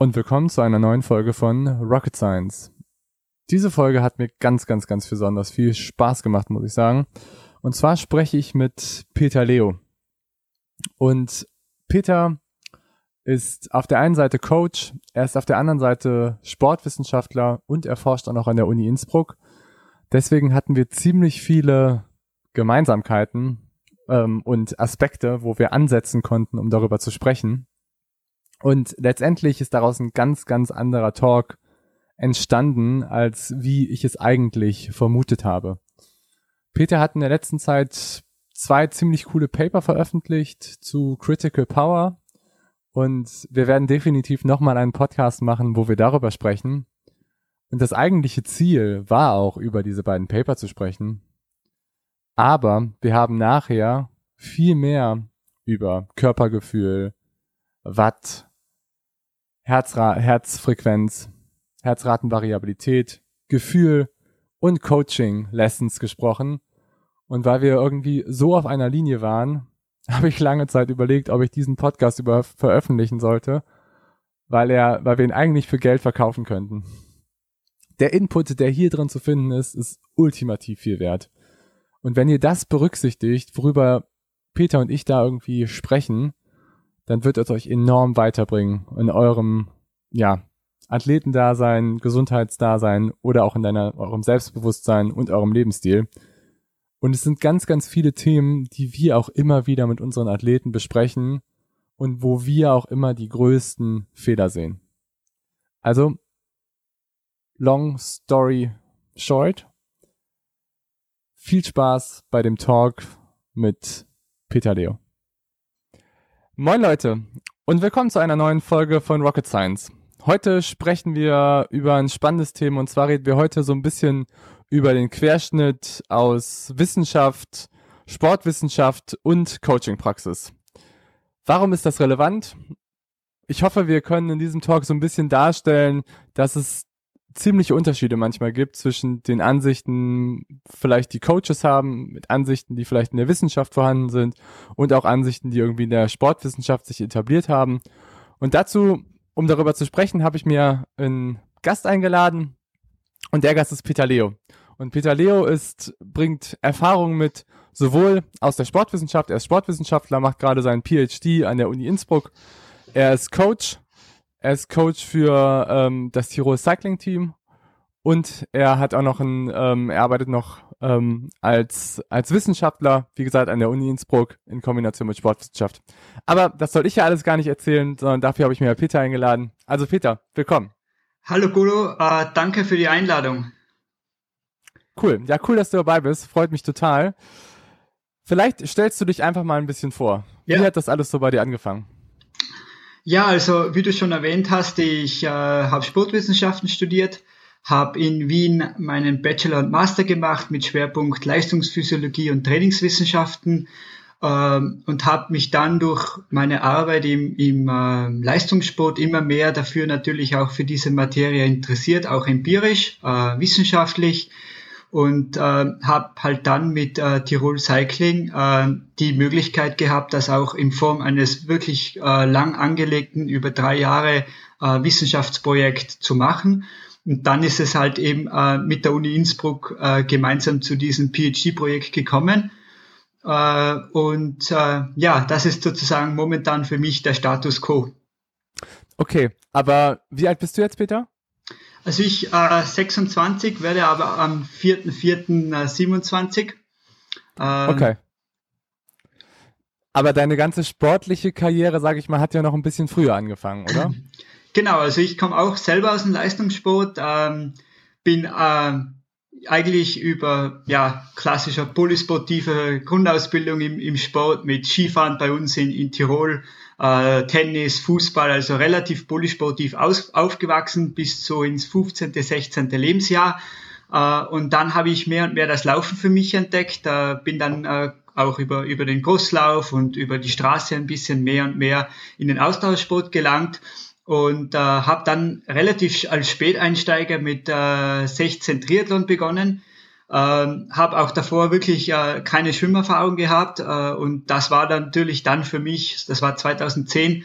und willkommen zu einer neuen Folge von Rocket Science. Diese Folge hat mir ganz, ganz, ganz besonders viel Spaß gemacht, muss ich sagen. Und zwar spreche ich mit Peter Leo. Und Peter ist auf der einen Seite Coach, er ist auf der anderen Seite Sportwissenschaftler und er forscht auch noch an der Uni Innsbruck. Deswegen hatten wir ziemlich viele Gemeinsamkeiten ähm, und Aspekte, wo wir ansetzen konnten, um darüber zu sprechen. Und letztendlich ist daraus ein ganz, ganz anderer Talk entstanden, als wie ich es eigentlich vermutet habe. Peter hat in der letzten Zeit zwei ziemlich coole Paper veröffentlicht zu Critical Power und wir werden definitiv nochmal einen Podcast machen, wo wir darüber sprechen. Und das eigentliche Ziel war auch, über diese beiden Paper zu sprechen. Aber wir haben nachher viel mehr über Körpergefühl, Watt, Herzra Herzfrequenz, Herzratenvariabilität, Gefühl und Coaching-Lessons gesprochen. Und weil wir irgendwie so auf einer Linie waren, habe ich lange Zeit überlegt, ob ich diesen Podcast über veröffentlichen sollte, weil er, weil wir ihn eigentlich für Geld verkaufen könnten. Der Input, der hier drin zu finden ist, ist ultimativ viel wert. Und wenn ihr das berücksichtigt, worüber Peter und ich da irgendwie sprechen, dann wird es euch enorm weiterbringen in eurem, ja, Athletendasein, Gesundheitsdasein oder auch in deiner, eurem Selbstbewusstsein und eurem Lebensstil. Und es sind ganz, ganz viele Themen, die wir auch immer wieder mit unseren Athleten besprechen und wo wir auch immer die größten Fehler sehen. Also, long story short. Viel Spaß bei dem Talk mit Peter Leo. Moin Leute und willkommen zu einer neuen Folge von Rocket Science. Heute sprechen wir über ein spannendes Thema und zwar reden wir heute so ein bisschen über den Querschnitt aus Wissenschaft, Sportwissenschaft und Coachingpraxis. Warum ist das relevant? Ich hoffe, wir können in diesem Talk so ein bisschen darstellen, dass es ziemliche Unterschiede manchmal gibt zwischen den Ansichten, vielleicht die Coaches haben, mit Ansichten, die vielleicht in der Wissenschaft vorhanden sind und auch Ansichten, die irgendwie in der Sportwissenschaft sich etabliert haben. Und dazu, um darüber zu sprechen, habe ich mir einen Gast eingeladen und der Gast ist Peter Leo. Und Peter Leo ist, bringt Erfahrungen mit sowohl aus der Sportwissenschaft, er ist Sportwissenschaftler, macht gerade seinen PhD an der Uni Innsbruck. Er ist Coach er ist Coach für ähm, das Tirol Cycling Team und er hat auch noch ein, ähm, er arbeitet noch ähm, als, als Wissenschaftler, wie gesagt, an der Uni Innsbruck in Kombination mit Sportwissenschaft. Aber das soll ich ja alles gar nicht erzählen, sondern dafür habe ich mir Peter eingeladen. Also Peter, willkommen. Hallo Gulo, äh, danke für die Einladung. Cool, ja cool, dass du dabei bist, freut mich total. Vielleicht stellst du dich einfach mal ein bisschen vor. Wie ja. hat das alles so bei dir angefangen? Ja, also wie du schon erwähnt hast, ich äh, habe Sportwissenschaften studiert, habe in Wien meinen Bachelor und Master gemacht mit Schwerpunkt Leistungsphysiologie und Trainingswissenschaften ähm, und habe mich dann durch meine Arbeit im, im äh, Leistungssport immer mehr dafür natürlich auch für diese Materie interessiert, auch empirisch, äh, wissenschaftlich und äh, habe halt dann mit äh, Tirol Cycling äh, die Möglichkeit gehabt, das auch in Form eines wirklich äh, lang angelegten, über drei Jahre äh, Wissenschaftsprojekt zu machen. Und dann ist es halt eben äh, mit der Uni Innsbruck äh, gemeinsam zu diesem PhD-Projekt gekommen. Äh, und äh, ja, das ist sozusagen momentan für mich der Status quo. Okay, aber wie alt bist du jetzt, Peter? Also ich äh, 26, werde aber am 4.4.27. Ähm, okay. Aber deine ganze sportliche Karriere, sage ich mal, hat ja noch ein bisschen früher angefangen, oder? Genau, also ich komme auch selber aus dem Leistungssport, ähm, bin äh, eigentlich über ja klassischer polysportive Grundausbildung im, im Sport mit Skifahren bei uns in, in Tirol äh, Tennis, Fußball, also relativ polysportiv aus, aufgewachsen bis so ins 15., 16. Lebensjahr. Äh, und dann habe ich mehr und mehr das Laufen für mich entdeckt, äh, bin dann äh, auch über, über den Crosslauf und über die Straße ein bisschen mehr und mehr in den Austauschsport gelangt und äh, habe dann relativ als Späteinsteiger mit äh, 16 Triathlon begonnen. Ähm, habe auch davor wirklich äh, keine Schwimmerfahrung gehabt äh, und das war dann natürlich dann für mich, das war 2010,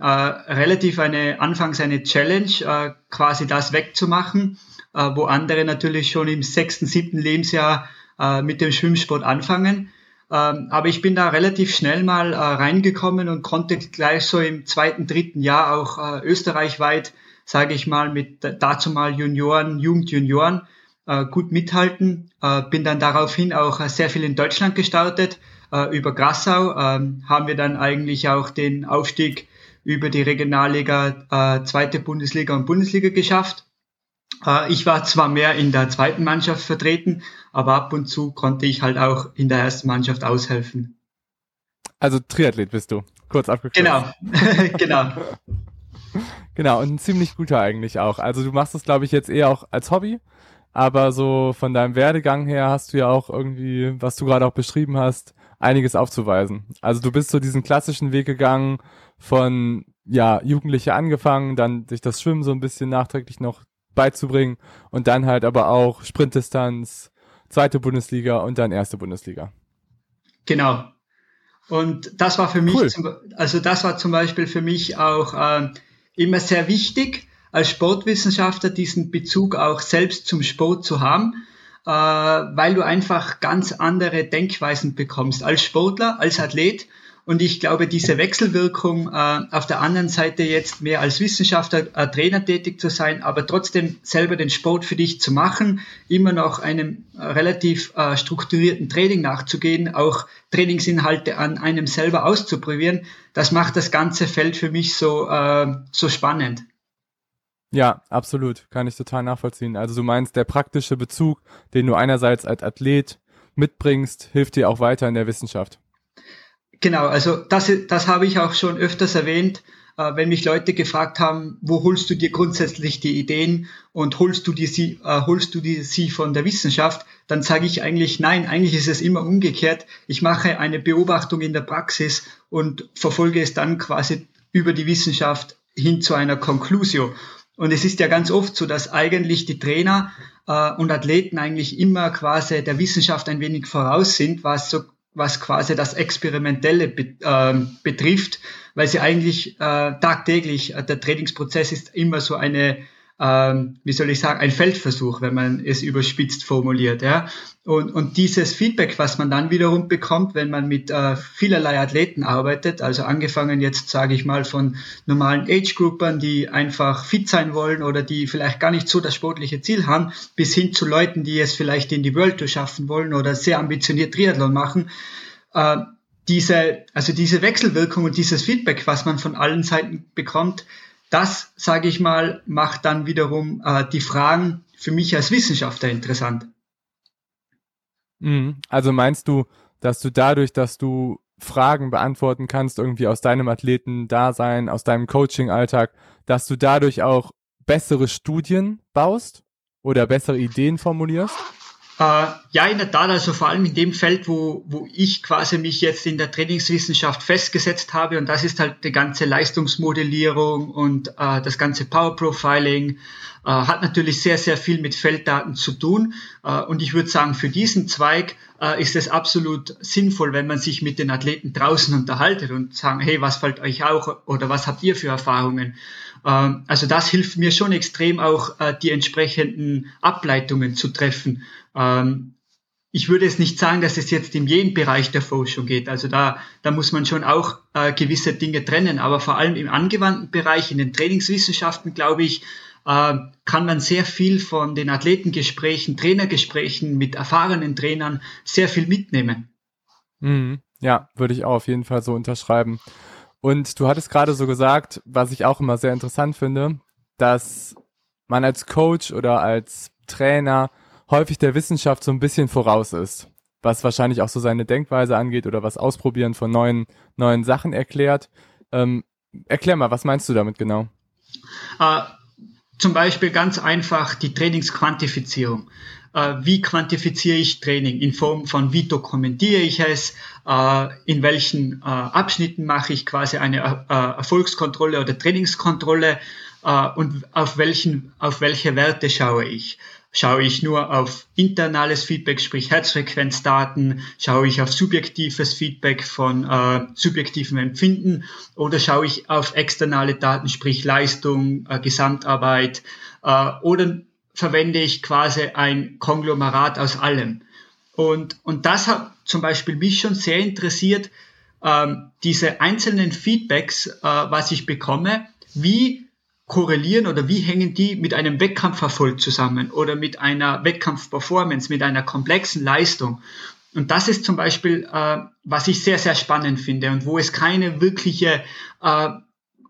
äh, relativ eine anfangs eine Challenge, äh, quasi das wegzumachen, äh, wo andere natürlich schon im sechsten, siebten Lebensjahr äh, mit dem Schwimmsport anfangen. Ähm, aber ich bin da relativ schnell mal äh, reingekommen und konnte gleich so im zweiten, dritten Jahr auch äh, österreichweit, sage ich mal, mit dazu mal Junioren, Jugendjunioren gut mithalten. Äh, bin dann daraufhin auch äh, sehr viel in Deutschland gestartet. Äh, über Grassau ähm, haben wir dann eigentlich auch den Aufstieg über die Regionalliga, zweite Bundesliga und Bundesliga geschafft. Äh, ich war zwar mehr in der zweiten Mannschaft vertreten, aber ab und zu konnte ich halt auch in der ersten Mannschaft aushelfen. Also Triathlet bist du, kurz abgekürzt. Genau, genau. Genau, und ein ziemlich guter eigentlich auch. Also du machst es, glaube ich, jetzt eher auch als Hobby, aber so von deinem Werdegang her hast du ja auch irgendwie, was du gerade auch beschrieben hast, einiges aufzuweisen. Also du bist so diesen klassischen Weg gegangen von ja, Jugendliche angefangen, dann sich das Schwimmen so ein bisschen nachträglich noch beizubringen und dann halt aber auch Sprintdistanz, zweite Bundesliga und dann erste Bundesliga. Genau. Und das war für mich, cool. zum, also das war zum Beispiel für mich auch äh, immer sehr wichtig, als Sportwissenschaftler diesen Bezug auch selbst zum Sport zu haben, äh, weil du einfach ganz andere Denkweisen bekommst als Sportler, als Athlet und ich glaube, diese Wechselwirkung äh, auf der anderen Seite jetzt mehr als Wissenschaftler, äh, Trainer tätig zu sein, aber trotzdem selber den Sport für dich zu machen, immer noch einem äh, relativ äh, strukturierten Training nachzugehen, auch Trainingsinhalte an einem selber auszuprobieren, das macht das ganze Feld für mich so, äh, so spannend. Ja, absolut. Kann ich total nachvollziehen. Also du meinst, der praktische Bezug, den du einerseits als Athlet mitbringst, hilft dir auch weiter in der Wissenschaft. Genau, also das, das habe ich auch schon öfters erwähnt, äh, wenn mich Leute gefragt haben, wo holst du dir grundsätzlich die Ideen und holst du die sie, äh, holst du die sie von der Wissenschaft, dann sage ich eigentlich nein, eigentlich ist es immer umgekehrt. Ich mache eine Beobachtung in der Praxis und verfolge es dann quasi über die Wissenschaft hin zu einer Conclusio. Und es ist ja ganz oft so, dass eigentlich die Trainer äh, und Athleten eigentlich immer quasi der Wissenschaft ein wenig voraus sind, was so was quasi das Experimentelle be äh, betrifft, weil sie eigentlich äh, tagtäglich, äh, der Trainingsprozess ist immer so eine ähm, wie soll ich sagen, ein Feldversuch, wenn man es überspitzt formuliert. Ja? Und, und dieses Feedback, was man dann wiederum bekommt, wenn man mit äh, vielerlei Athleten arbeitet, also angefangen jetzt, sage ich mal, von normalen Age-Groupern, die einfach fit sein wollen oder die vielleicht gar nicht so das sportliche Ziel haben, bis hin zu Leuten, die es vielleicht in die World Tour schaffen wollen oder sehr ambitioniert Triathlon machen. Äh, diese, also diese Wechselwirkung und dieses Feedback, was man von allen Seiten bekommt, das, sage ich mal, macht dann wiederum äh, die Fragen für mich als Wissenschaftler interessant. Mhm. Also meinst du, dass du dadurch, dass du Fragen beantworten kannst, irgendwie aus deinem Athleten-Dasein, aus deinem Coaching-Alltag, dass du dadurch auch bessere Studien baust oder bessere Ideen formulierst? Äh, ja, in der Tat, also vor allem in dem Feld, wo, wo ich quasi mich jetzt in der Trainingswissenschaft festgesetzt habe und das ist halt die ganze Leistungsmodellierung und äh, das ganze Power Profiling, äh, hat natürlich sehr, sehr viel mit Felddaten zu tun äh, und ich würde sagen, für diesen Zweig äh, ist es absolut sinnvoll, wenn man sich mit den Athleten draußen unterhaltet und sagen, hey, was fällt euch auch oder was habt ihr für Erfahrungen? Ähm, also das hilft mir schon extrem auch, äh, die entsprechenden Ableitungen zu treffen. Ähm, ich würde es nicht sagen, dass es jetzt in jedem Bereich der Forschung geht. Also da, da muss man schon auch äh, gewisse Dinge trennen. Aber vor allem im angewandten Bereich, in den Trainingswissenschaften, glaube ich, äh, kann man sehr viel von den Athletengesprächen, Trainergesprächen mit erfahrenen Trainern sehr viel mitnehmen. Mhm. Ja, würde ich auch auf jeden Fall so unterschreiben. Und du hattest gerade so gesagt, was ich auch immer sehr interessant finde, dass man als Coach oder als Trainer häufig der Wissenschaft so ein bisschen voraus ist, was wahrscheinlich auch so seine Denkweise angeht oder was Ausprobieren von neuen, neuen Sachen erklärt. Ähm, erklär mal, was meinst du damit genau? Äh, zum Beispiel ganz einfach die Trainingsquantifizierung. Äh, wie quantifiziere ich Training in Form von wie dokumentiere ich es, äh, in welchen äh, Abschnitten mache ich quasi eine Erfolgskontrolle oder Trainingskontrolle und auf welchen, auf welche Werte schaue ich. Schaue ich nur auf internales Feedback, sprich Herzfrequenzdaten? Schaue ich auf subjektives Feedback von äh, subjektivem Empfinden? Oder schaue ich auf externe Daten, sprich Leistung, äh, Gesamtarbeit? Äh, oder verwende ich quasi ein Konglomerat aus allem? Und, und das hat zum Beispiel mich schon sehr interessiert, ähm, diese einzelnen Feedbacks, äh, was ich bekomme, wie korrelieren oder wie hängen die mit einem Wettkampferfolg zusammen oder mit einer Wettkampfperformance, mit einer komplexen Leistung. Und das ist zum Beispiel, äh, was ich sehr, sehr spannend finde und wo es keine wirkliche äh,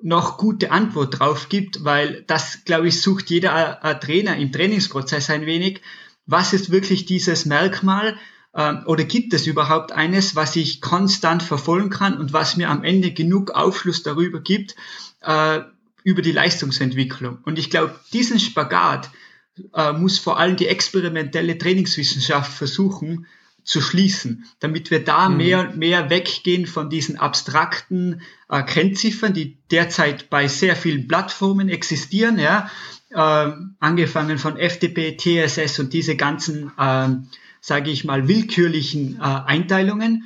noch gute Antwort drauf gibt, weil das, glaube ich, sucht jeder Trainer im Trainingsprozess ein wenig. Was ist wirklich dieses Merkmal? Äh, oder gibt es überhaupt eines, was ich konstant verfolgen kann und was mir am Ende genug Aufschluss darüber gibt, äh, über die Leistungsentwicklung. Und ich glaube, diesen Spagat äh, muss vor allem die experimentelle Trainingswissenschaft versuchen zu schließen, damit wir da mhm. mehr und mehr weggehen von diesen abstrakten äh, Kennziffern, die derzeit bei sehr vielen Plattformen existieren, ja, äh, angefangen von FTP, TSS und diese ganzen, äh, sage ich mal, willkürlichen äh, Einteilungen,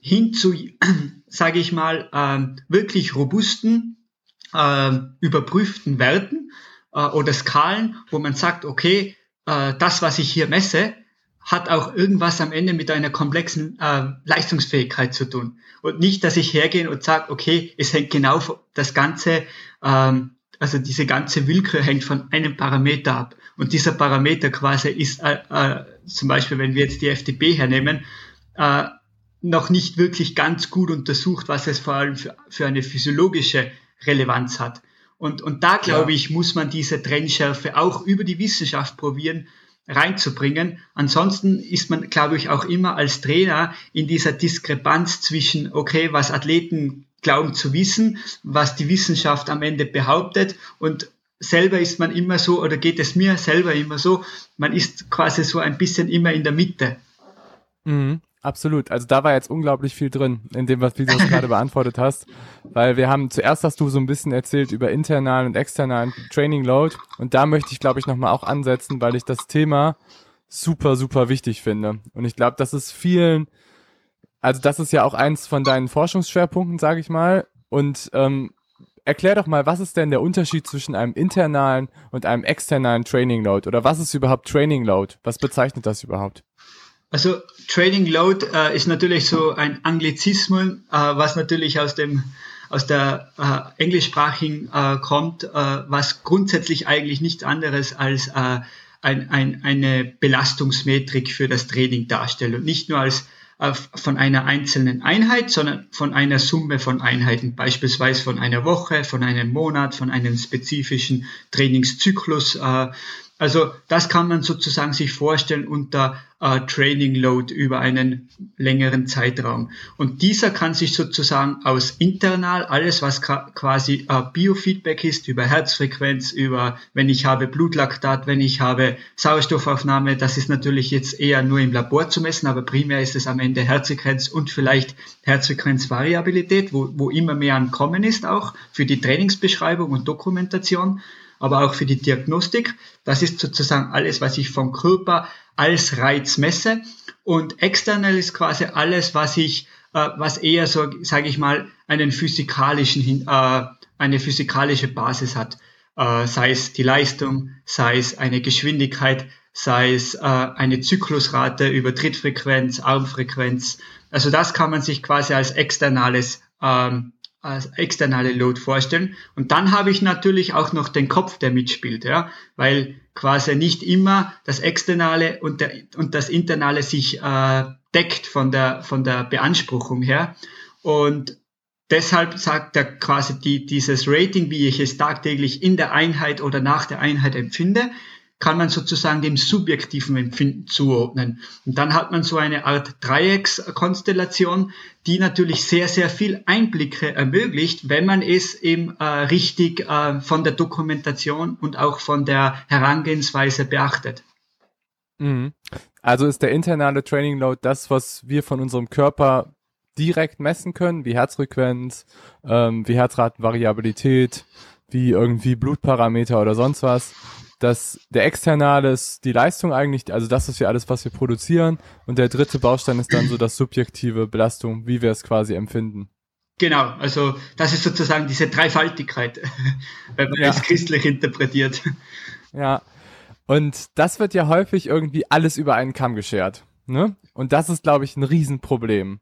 hin zu, sage ich mal, äh, wirklich robusten äh, überprüften Werten äh, oder Skalen, wo man sagt, okay, äh, das, was ich hier messe, hat auch irgendwas am Ende mit einer komplexen äh, Leistungsfähigkeit zu tun. Und nicht, dass ich hergehe und sage, okay, es hängt genau das Ganze, ähm, also diese ganze Willkür hängt von einem Parameter ab. Und dieser Parameter quasi ist äh, äh, zum Beispiel, wenn wir jetzt die FDP hernehmen, äh, noch nicht wirklich ganz gut untersucht, was es vor allem für, für eine physiologische Relevanz hat. Und, und da, glaube ja. ich, muss man diese Trennschärfe auch über die Wissenschaft probieren reinzubringen. Ansonsten ist man, glaube ich, auch immer als Trainer in dieser Diskrepanz zwischen, okay, was Athleten glauben zu wissen, was die Wissenschaft am Ende behauptet und selber ist man immer so, oder geht es mir selber immer so, man ist quasi so ein bisschen immer in der Mitte. Mhm. Absolut. Also da war jetzt unglaublich viel drin, in dem, was du gerade beantwortet hast. Weil wir haben, zuerst hast du so ein bisschen erzählt über internalen und externen Training Load. Und da möchte ich, glaube ich, nochmal auch ansetzen, weil ich das Thema super, super wichtig finde. Und ich glaube, das ist vielen, also das ist ja auch eins von deinen Forschungsschwerpunkten, sage ich mal. Und ähm, erklär doch mal, was ist denn der Unterschied zwischen einem internalen und einem externen Training Load? Oder was ist überhaupt Training Load? Was bezeichnet das überhaupt? Also Trading Load äh, ist natürlich so ein Anglizismus, äh, was natürlich aus dem aus der äh, englischsprachigen äh, kommt, äh, was grundsätzlich eigentlich nichts anderes als äh, ein, ein, eine Belastungsmetrik für das Training darstellt und nicht nur als von einer einzelnen Einheit, sondern von einer Summe von Einheiten, beispielsweise von einer Woche, von einem Monat, von einem spezifischen Trainingszyklus. Also das kann man sozusagen sich vorstellen unter äh, Training Load über einen längeren Zeitraum. Und dieser kann sich sozusagen aus internal, alles was quasi äh, Biofeedback ist, über Herzfrequenz, über wenn ich habe Blutlaktat, wenn ich habe Sauerstoffaufnahme, das ist natürlich jetzt eher nur im Labor zu messen, aber primär ist es am Ende Herzfrequenz und vielleicht Herzfrequenzvariabilität, wo, wo immer mehr am Kommen ist, auch für die Trainingsbeschreibung und Dokumentation aber auch für die Diagnostik. Das ist sozusagen alles, was ich vom Körper als Reiz messe. Und external ist quasi alles, was ich, äh, was eher so, sage ich mal, einen physikalischen, äh, eine physikalische Basis hat. Äh, sei es die Leistung, sei es eine Geschwindigkeit, sei es äh, eine Zyklusrate über Trittfrequenz, Armfrequenz. Also das kann man sich quasi als externales ähm, als externe Load vorstellen. Und dann habe ich natürlich auch noch den Kopf, der mitspielt, ja, weil quasi nicht immer das Externe und, der, und das Internale sich äh, deckt von der, von der Beanspruchung her. Und deshalb sagt er quasi die, dieses Rating, wie ich es tagtäglich in der Einheit oder nach der Einheit empfinde, kann man sozusagen dem subjektiven Empfinden zuordnen. Und dann hat man so eine Art Dreieckskonstellation, die natürlich sehr, sehr viel Einblicke ermöglicht, wenn man es eben äh, richtig äh, von der Dokumentation und auch von der Herangehensweise beachtet. Mhm. Also ist der internale Training Load das, was wir von unserem Körper direkt messen können, wie Herzfrequenz, ähm, wie Herzratenvariabilität, wie irgendwie Blutparameter oder sonst was dass der externe ist die Leistung eigentlich, also das ist ja alles, was wir produzieren. Und der dritte Baustein ist dann so das subjektive Belastung, wie wir es quasi empfinden. Genau, also das ist sozusagen diese Dreifaltigkeit, wenn man ja. es christlich interpretiert. Ja, und das wird ja häufig irgendwie alles über einen Kamm geschert. Ne? Und das ist, glaube ich, ein Riesenproblem.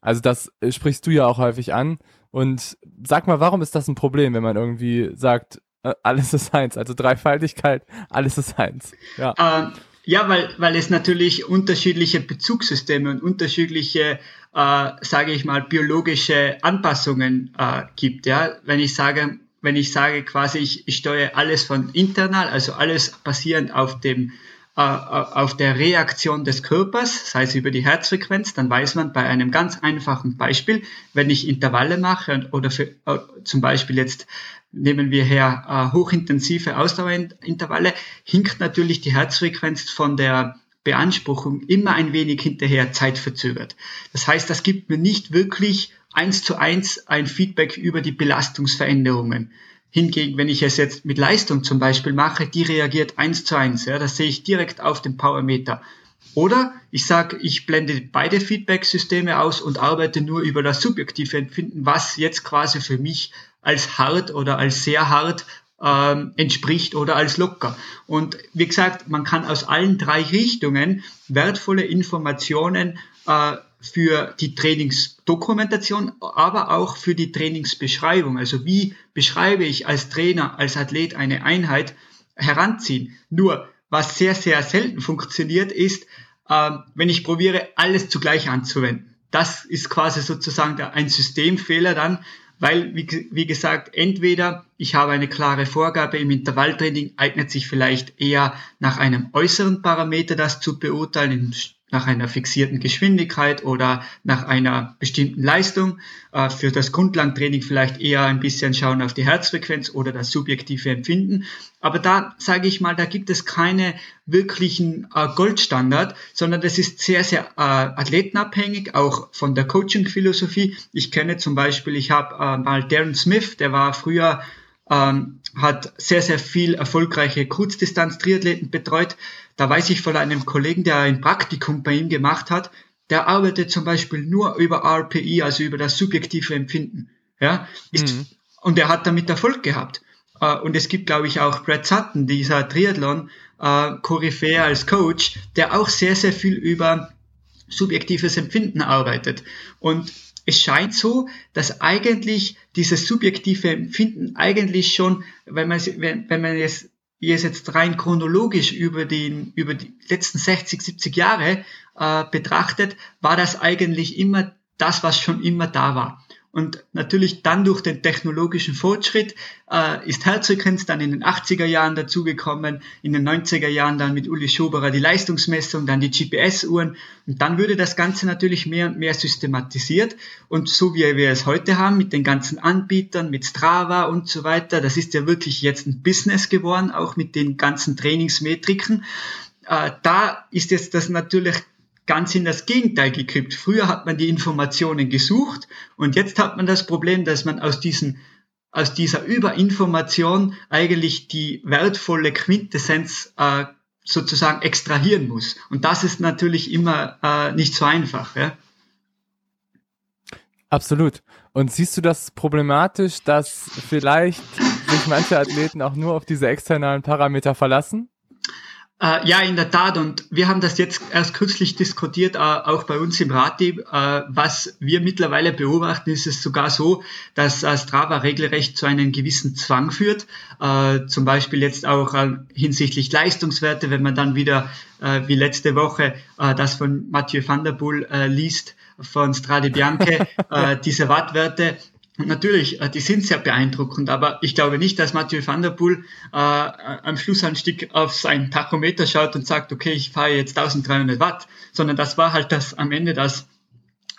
Also das sprichst du ja auch häufig an. Und sag mal, warum ist das ein Problem, wenn man irgendwie sagt, alles ist eins, also Dreifaltigkeit, alles ist eins. Ja, ähm, ja weil, weil es natürlich unterschiedliche Bezugssysteme und unterschiedliche, äh, sage ich mal, biologische Anpassungen äh, gibt. Ja, wenn ich sage, wenn ich sage quasi, ich, ich steuere alles von internal, also alles basierend auf dem äh, auf der Reaktion des Körpers, sei es über die Herzfrequenz, dann weiß man bei einem ganz einfachen Beispiel, wenn ich Intervalle mache oder für, äh, zum Beispiel jetzt nehmen wir her äh, hochintensive Ausdauerintervalle, hinkt natürlich die Herzfrequenz von der Beanspruchung immer ein wenig hinterher zeitverzögert. Das heißt, das gibt mir nicht wirklich eins zu eins ein Feedback über die Belastungsveränderungen. Hingegen, wenn ich es jetzt mit Leistung zum Beispiel mache, die reagiert eins zu eins. Ja, das sehe ich direkt auf dem Powermeter. Oder ich sage, ich blende beide Feedback-Systeme aus und arbeite nur über das subjektive Empfinden, was jetzt quasi für mich als hart oder als sehr hart ähm, entspricht oder als locker. Und wie gesagt, man kann aus allen drei Richtungen wertvolle Informationen äh, für die Trainingsdokumentation, aber auch für die Trainingsbeschreibung. Also wie beschreibe ich als Trainer, als Athlet eine Einheit heranziehen. Nur was sehr, sehr selten funktioniert, ist, äh, wenn ich probiere, alles zugleich anzuwenden. Das ist quasi sozusagen ein Systemfehler dann, weil, wie, wie gesagt, entweder ich habe eine klare Vorgabe im Intervalltraining, eignet sich vielleicht eher nach einem äußeren Parameter das zu beurteilen, nach einer fixierten Geschwindigkeit oder nach einer bestimmten Leistung. Äh, für das Grundlangtraining vielleicht eher ein bisschen schauen auf die Herzfrequenz oder das subjektive Empfinden. Aber da sage ich mal, da gibt es keine wirklichen äh, Goldstandard, sondern das ist sehr, sehr äh, athletenabhängig, auch von der Coaching-Philosophie. Ich kenne zum Beispiel, ich habe mal Darren Smith, der war früher ähm, hat sehr, sehr viel erfolgreiche Kurzdistanz-Triathleten betreut. Da weiß ich von einem Kollegen, der ein Praktikum bei ihm gemacht hat, der arbeitet zum Beispiel nur über RPI, also über das subjektive Empfinden. Ja, ist, mhm. und er hat damit Erfolg gehabt. Äh, und es gibt, glaube ich, auch Brad Sutton, dieser Triathlon äh, als Coach, der auch sehr, sehr viel über subjektives Empfinden arbeitet. Und es scheint so, dass eigentlich dieses subjektive Empfinden eigentlich schon, wenn man, wenn, wenn man es jetzt rein chronologisch über, den, über die letzten 60, 70 Jahre äh, betrachtet, war das eigentlich immer das, was schon immer da war. Und natürlich dann durch den technologischen Fortschritt äh, ist Herzfrequenz dann in den 80er Jahren dazugekommen, in den 90er Jahren dann mit Uli Schoberer die Leistungsmessung, dann die GPS-Uhren und dann würde das Ganze natürlich mehr und mehr systematisiert und so wie wir es heute haben mit den ganzen Anbietern, mit Strava und so weiter, das ist ja wirklich jetzt ein Business geworden, auch mit den ganzen Trainingsmetriken. Äh, da ist jetzt das natürlich ganz in das Gegenteil gekippt. Früher hat man die Informationen gesucht und jetzt hat man das Problem, dass man aus diesen aus dieser Überinformation eigentlich die wertvolle Quintessenz äh, sozusagen extrahieren muss. Und das ist natürlich immer äh, nicht so einfach. Ja? Absolut. Und siehst du das problematisch, dass vielleicht sich manche Athleten auch nur auf diese externen Parameter verlassen? Äh, ja, in der Tat. Und wir haben das jetzt erst kürzlich diskutiert, äh, auch bei uns im Ratteam. Äh, was wir mittlerweile beobachten, ist es sogar so, dass äh, Strava regelrecht zu einem gewissen Zwang führt. Äh, zum Beispiel jetzt auch äh, hinsichtlich Leistungswerte, wenn man dann wieder wie letzte Woche das von Mathieu van der Poel liest, von Strade Bianche, diese Wattwerte natürlich, äh, die sind sehr beeindruckend, aber ich glaube nicht, dass Mathieu van der Poel äh, am Schlussanstieg auf sein Tachometer schaut und sagt, okay, ich fahre jetzt 1300 Watt, sondern das war halt das am Ende das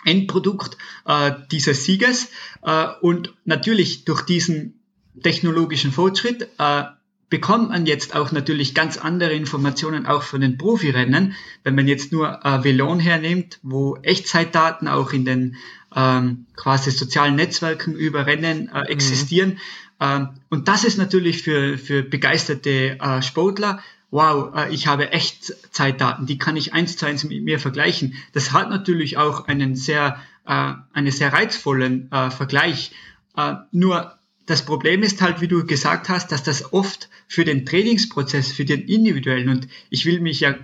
Endprodukt äh, dieses Sieges. Äh, und natürlich durch diesen technologischen Fortschritt äh, bekommt man jetzt auch natürlich ganz andere Informationen auch von den Profirennen. Wenn man jetzt nur äh, Velon hernimmt, wo Echtzeitdaten auch in den ähm, quasi sozialen Netzwerken über Rennen äh, mhm. existieren. Mhm. Ähm, und das ist natürlich für, für begeisterte äh, Sportler wow, äh, ich habe Echtzeitdaten, die kann ich eins zu eins mit mir vergleichen. Das hat natürlich auch einen sehr, äh, einen sehr reizvollen äh, Vergleich. Äh, nur das Problem ist halt, wie du gesagt hast, dass das oft für den Trainingsprozess, für den individuellen, und ich will mich ja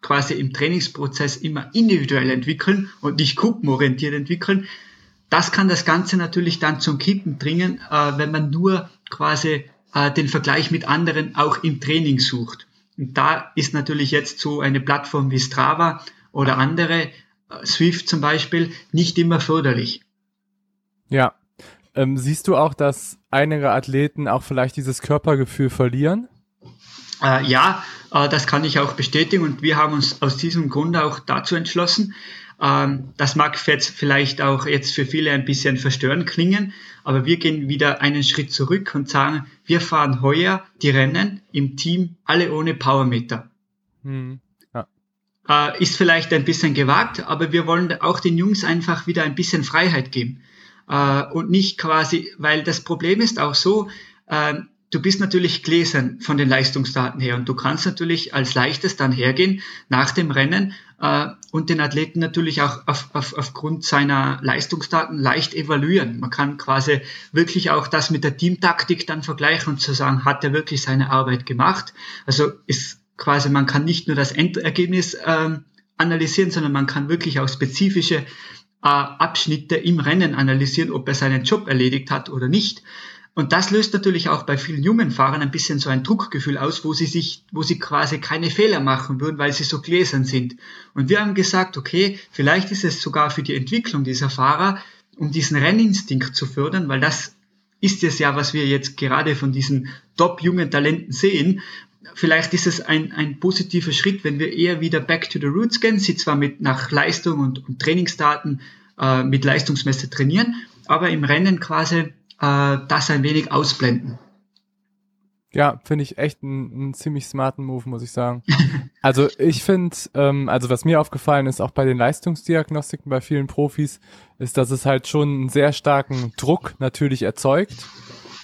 quasi im Trainingsprozess immer individuell entwickeln und nicht gruppenorientiert entwickeln, das kann das Ganze natürlich dann zum Kippen bringen, äh, wenn man nur quasi äh, den Vergleich mit anderen auch im Training sucht. Und da ist natürlich jetzt so eine Plattform wie Strava oder andere, äh, Swift zum Beispiel, nicht immer förderlich. Ja, ähm, siehst du auch, dass einige Athleten auch vielleicht dieses Körpergefühl verlieren? Äh, ja, äh, das kann ich auch bestätigen und wir haben uns aus diesem Grund auch dazu entschlossen. Ähm, das mag jetzt vielleicht auch jetzt für viele ein bisschen verstörend klingen, aber wir gehen wieder einen Schritt zurück und sagen, wir fahren heuer die Rennen im Team alle ohne Powermeter. Hm. Ja. Äh, ist vielleicht ein bisschen gewagt, aber wir wollen auch den Jungs einfach wieder ein bisschen Freiheit geben äh, und nicht quasi, weil das Problem ist auch so, äh, du bist natürlich gläsern von den Leistungsdaten her und du kannst natürlich als leichtes dann hergehen nach dem Rennen äh, und den Athleten natürlich auch auf, auf, aufgrund seiner Leistungsdaten leicht evaluieren. Man kann quasi wirklich auch das mit der Teamtaktik dann vergleichen und zu sagen, hat er wirklich seine Arbeit gemacht? Also ist quasi, man kann nicht nur das Endergebnis äh, analysieren, sondern man kann wirklich auch spezifische äh, Abschnitte im Rennen analysieren, ob er seinen Job erledigt hat oder nicht. Und das löst natürlich auch bei vielen jungen Fahrern ein bisschen so ein Druckgefühl aus, wo sie sich, wo sie quasi keine Fehler machen würden, weil sie so gläsern sind. Und wir haben gesagt, okay, vielleicht ist es sogar für die Entwicklung dieser Fahrer, um diesen Renninstinkt zu fördern, weil das ist es ja, was wir jetzt gerade von diesen top jungen Talenten sehen, vielleicht ist es ein, ein positiver Schritt, wenn wir eher wieder back to the roots gehen, sie zwar mit nach Leistung und, und Trainingsdaten äh, mit Leistungsmesser trainieren, aber im Rennen quasi äh, das ein wenig ausblenden. Ja, finde ich echt einen, ziemlich smarten Move, muss ich sagen. also ich finde, ähm, also was mir aufgefallen ist, auch bei den Leistungsdiagnostiken bei vielen Profis, ist, dass es halt schon einen sehr starken Druck natürlich erzeugt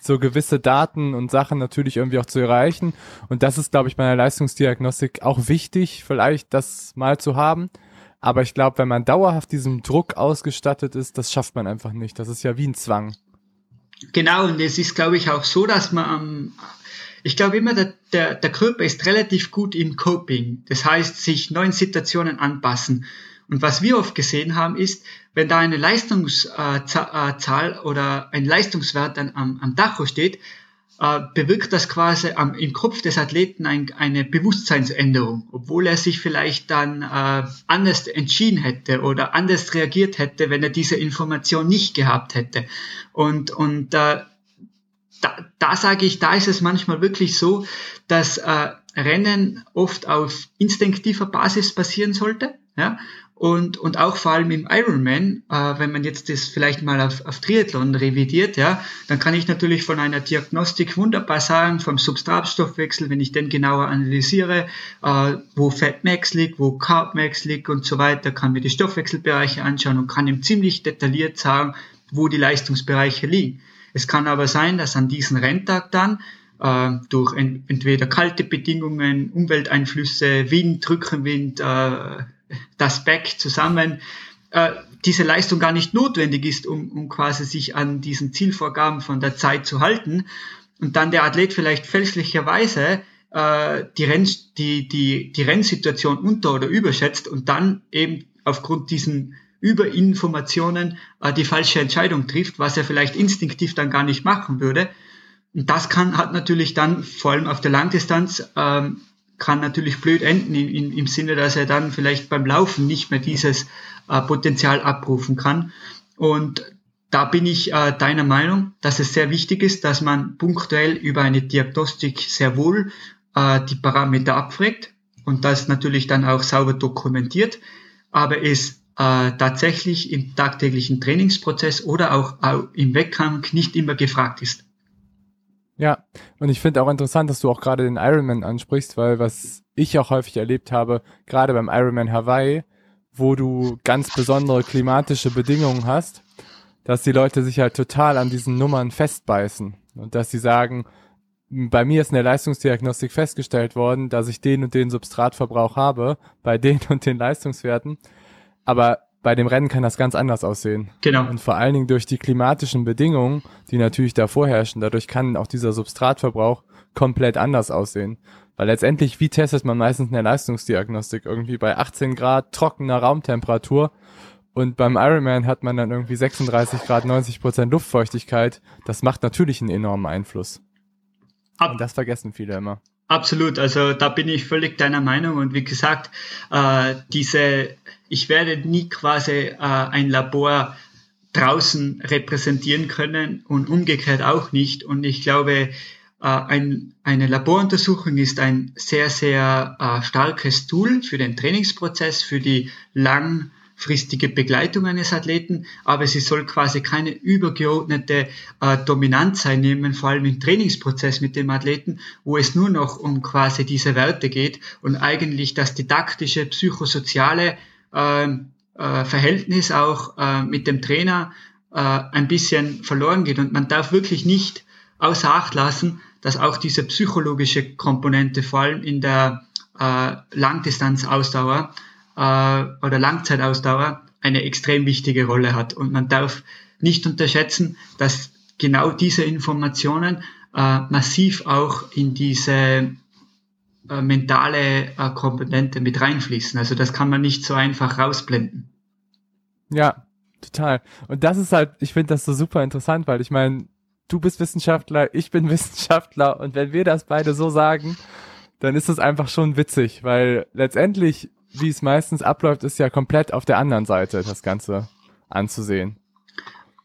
so gewisse Daten und Sachen natürlich irgendwie auch zu erreichen. Und das ist, glaube ich, bei einer Leistungsdiagnostik auch wichtig, vielleicht das mal zu haben. Aber ich glaube, wenn man dauerhaft diesem Druck ausgestattet ist, das schafft man einfach nicht. Das ist ja wie ein Zwang. Genau, und es ist, glaube ich, auch so, dass man ich glaube immer, der, der, der Körper ist relativ gut im Coping. Das heißt, sich neuen Situationen anpassen. Und was wir oft gesehen haben, ist, wenn da eine Leistungszahl oder ein Leistungswert dann am, am Dacho steht, äh, bewirkt das quasi am, im Kopf des Athleten ein, eine Bewusstseinsänderung, obwohl er sich vielleicht dann äh, anders entschieden hätte oder anders reagiert hätte, wenn er diese Information nicht gehabt hätte. Und, und äh, da, da sage ich, da ist es manchmal wirklich so, dass äh, Rennen oft auf instinktiver Basis passieren sollte. Ja? Und, und auch vor allem im Ironman, äh, wenn man jetzt das vielleicht mal auf, auf Triathlon revidiert, ja, dann kann ich natürlich von einer Diagnostik wunderbar sagen, vom Substratstoffwechsel, wenn ich den genauer analysiere, äh, wo Fatmax liegt, wo Carbmax liegt und so weiter, kann mir die Stoffwechselbereiche anschauen und kann ihm ziemlich detailliert sagen, wo die Leistungsbereiche liegen. Es kann aber sein, dass an diesem Renntag dann äh, durch ent entweder kalte Bedingungen, Umwelteinflüsse, Wind, Rückenwind, äh, das Back zusammen, äh, diese Leistung gar nicht notwendig ist, um, um quasi sich an diesen Zielvorgaben von der Zeit zu halten und dann der Athlet vielleicht fälschlicherweise äh, die, Renn, die, die, die Rennsituation unter- oder überschätzt und dann eben aufgrund diesen Überinformationen äh, die falsche Entscheidung trifft, was er vielleicht instinktiv dann gar nicht machen würde. Und das kann, hat natürlich dann vor allem auf der Langdistanz ähm, kann natürlich blöd enden in, in, im Sinne, dass er dann vielleicht beim Laufen nicht mehr dieses äh, Potenzial abrufen kann. Und da bin ich äh, deiner Meinung, dass es sehr wichtig ist, dass man punktuell über eine Diagnostik sehr wohl äh, die Parameter abfragt und das natürlich dann auch sauber dokumentiert, aber es äh, tatsächlich im tagtäglichen Trainingsprozess oder auch, auch im Wettkampf nicht immer gefragt ist. Ja, und ich finde auch interessant, dass du auch gerade den Ironman ansprichst, weil was ich auch häufig erlebt habe, gerade beim Ironman Hawaii, wo du ganz besondere klimatische Bedingungen hast, dass die Leute sich halt total an diesen Nummern festbeißen und dass sie sagen, bei mir ist in der Leistungsdiagnostik festgestellt worden, dass ich den und den Substratverbrauch habe, bei den und den Leistungswerten. Aber bei dem Rennen kann das ganz anders aussehen. Genau. Und vor allen Dingen durch die klimatischen Bedingungen, die natürlich da vorherrschen, dadurch kann auch dieser Substratverbrauch komplett anders aussehen. Weil letztendlich, wie testet man meistens in der Leistungsdiagnostik? Irgendwie bei 18 Grad trockener Raumtemperatur. Und beim Ironman hat man dann irgendwie 36 Grad, 90 Prozent Luftfeuchtigkeit. Das macht natürlich einen enormen Einfluss. Ab und das vergessen viele immer. Absolut, also da bin ich völlig deiner Meinung und wie gesagt, äh, diese, ich werde nie quasi äh, ein Labor draußen repräsentieren können und umgekehrt auch nicht. Und ich glaube, äh, ein, eine Laboruntersuchung ist ein sehr, sehr äh, starkes Tool für den Trainingsprozess, für die lang langfristige Begleitung eines Athleten, aber sie soll quasi keine übergeordnete äh, Dominanz einnehmen, vor allem im Trainingsprozess mit dem Athleten, wo es nur noch um quasi diese Werte geht und eigentlich das didaktische, psychosoziale äh, äh, Verhältnis auch äh, mit dem Trainer äh, ein bisschen verloren geht. Und man darf wirklich nicht außer Acht lassen, dass auch diese psychologische Komponente vor allem in der äh, Langdistanzausdauer äh, oder Langzeitausdauer eine extrem wichtige Rolle hat. Und man darf nicht unterschätzen, dass genau diese Informationen äh, massiv auch in diese äh, mentale äh, Komponente mit reinfließen. Also das kann man nicht so einfach rausblenden. Ja, total. Und das ist halt, ich finde das so super interessant, weil ich meine, du bist Wissenschaftler, ich bin Wissenschaftler und wenn wir das beide so sagen, dann ist es einfach schon witzig, weil letztendlich wie es meistens abläuft, ist ja komplett auf der anderen Seite das Ganze anzusehen.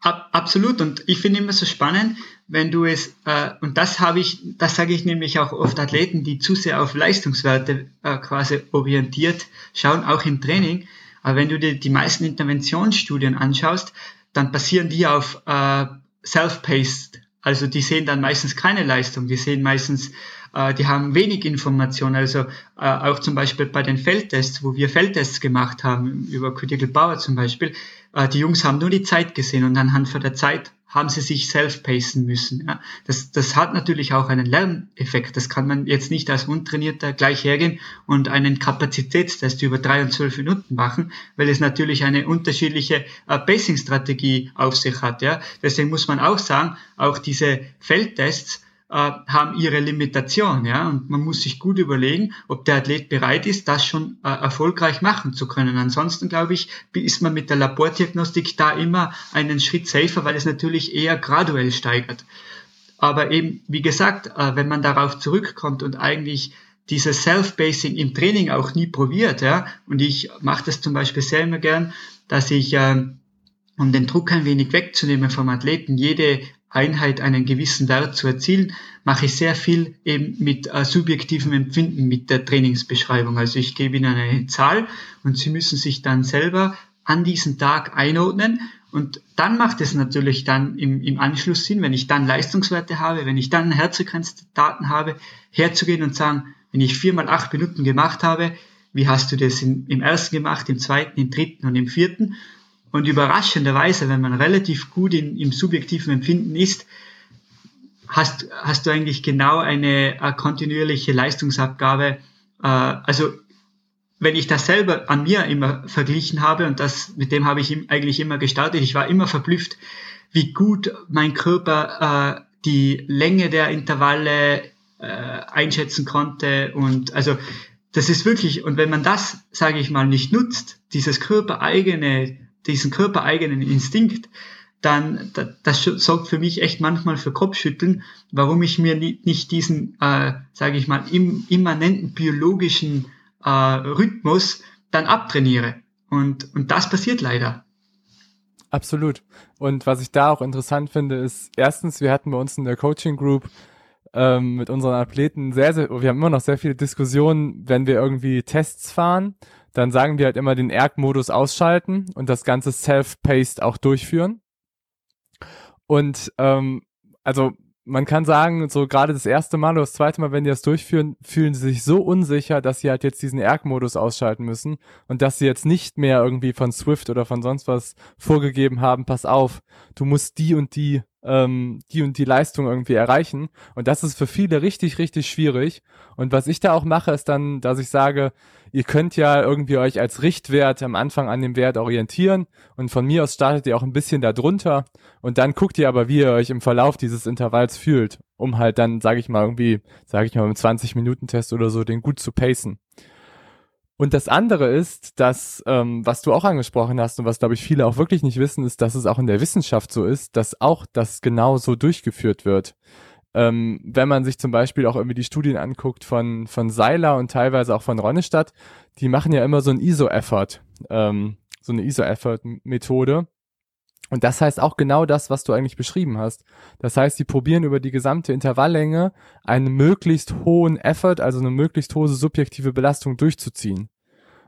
Absolut und ich finde immer so spannend, wenn du es äh, und das habe ich, das sage ich nämlich auch oft Athleten, die zu sehr auf Leistungswerte äh, quasi orientiert schauen, auch im Training. Aber wenn du dir die meisten Interventionsstudien anschaust, dann basieren die auf äh, self-paced. Also die sehen dann meistens keine Leistung, die sehen meistens äh, die haben wenig Informationen. Also äh, auch zum Beispiel bei den Feldtests, wo wir Feldtests gemacht haben, über Critical Power zum Beispiel, äh, die Jungs haben nur die Zeit gesehen und anhand von der Zeit haben sie sich self-pacen müssen. Ja. Das, das hat natürlich auch einen Lerneffekt. Das kann man jetzt nicht als Untrainierter gleich hergehen und einen Kapazitätstest über drei und zwölf Minuten machen, weil es natürlich eine unterschiedliche äh, Pacing-Strategie auf sich hat. Ja. Deswegen muss man auch sagen, auch diese Feldtests haben ihre Limitation, ja, und man muss sich gut überlegen, ob der Athlet bereit ist, das schon äh, erfolgreich machen zu können. Ansonsten glaube ich, ist man mit der Labordiagnostik da immer einen Schritt safer, weil es natürlich eher graduell steigert. Aber eben, wie gesagt, äh, wenn man darauf zurückkommt und eigentlich dieses Self-Basing im Training auch nie probiert, ja, und ich mache das zum Beispiel sehr immer gern, dass ich äh, um den Druck ein wenig wegzunehmen vom Athleten, jede Einheit einen gewissen Wert zu erzielen, mache ich sehr viel eben mit äh, subjektivem Empfinden mit der Trainingsbeschreibung. Also ich gebe Ihnen eine Zahl und Sie müssen sich dann selber an diesen Tag einordnen und dann macht es natürlich dann im, im Anschluss Sinn, wenn ich dann Leistungswerte habe, wenn ich dann Herzfrequenzdaten habe, herzugehen und sagen, wenn ich viermal acht Minuten gemacht habe, wie hast du das in, im ersten gemacht, im zweiten, im dritten und im vierten? Und überraschenderweise, wenn man relativ gut in, im subjektiven Empfinden ist, hast, hast du eigentlich genau eine, eine kontinuierliche Leistungsabgabe. Äh, also wenn ich das selber an mir immer verglichen habe und das mit dem habe ich eigentlich immer gestartet, ich war immer verblüfft, wie gut mein Körper äh, die Länge der Intervalle äh, einschätzen konnte und also das ist wirklich und wenn man das sage ich mal nicht nutzt, dieses körpereigene diesen körpereigenen Instinkt, dann das sorgt für mich echt manchmal für Kopfschütteln, warum ich mir nicht diesen, äh, sage ich mal, im, immanenten biologischen äh, Rhythmus dann abtrainiere. Und, und das passiert leider. Absolut. Und was ich da auch interessant finde, ist erstens, wir hatten bei uns in der Coaching Group ähm, mit unseren Athleten sehr, sehr, wir haben immer noch sehr viele Diskussionen, wenn wir irgendwie Tests fahren, dann sagen wir halt immer den ERG-Modus ausschalten und das ganze Self-Paced auch durchführen. Und ähm, also man kann sagen, so gerade das erste Mal oder das zweite Mal, wenn die das durchführen, fühlen sie sich so unsicher, dass sie halt jetzt diesen ERG-Modus ausschalten müssen und dass sie jetzt nicht mehr irgendwie von Swift oder von sonst was vorgegeben haben, pass auf, du musst die und die ähm, die und die Leistung irgendwie erreichen. Und das ist für viele richtig, richtig schwierig. Und was ich da auch mache, ist dann, dass ich sage, ihr könnt ja irgendwie euch als Richtwert am Anfang an dem Wert orientieren und von mir aus startet ihr auch ein bisschen darunter und dann guckt ihr aber, wie ihr euch im Verlauf dieses Intervalls fühlt, um halt dann, sage ich mal, irgendwie, sage ich mal, im 20-Minuten-Test oder so, den gut zu pacen. Und das andere ist, dass, ähm, was du auch angesprochen hast und was, glaube ich, viele auch wirklich nicht wissen, ist, dass es auch in der Wissenschaft so ist, dass auch das genau so durchgeführt wird. Ähm, wenn man sich zum Beispiel auch irgendwie die Studien anguckt von, von Seiler und teilweise auch von Ronnestadt, die machen ja immer so ein ISO-Effort, ähm, so eine ISO-Effort-Methode. Und das heißt auch genau das, was du eigentlich beschrieben hast. Das heißt, sie probieren über die gesamte Intervalllänge einen möglichst hohen Effort, also eine möglichst hohe subjektive Belastung durchzuziehen.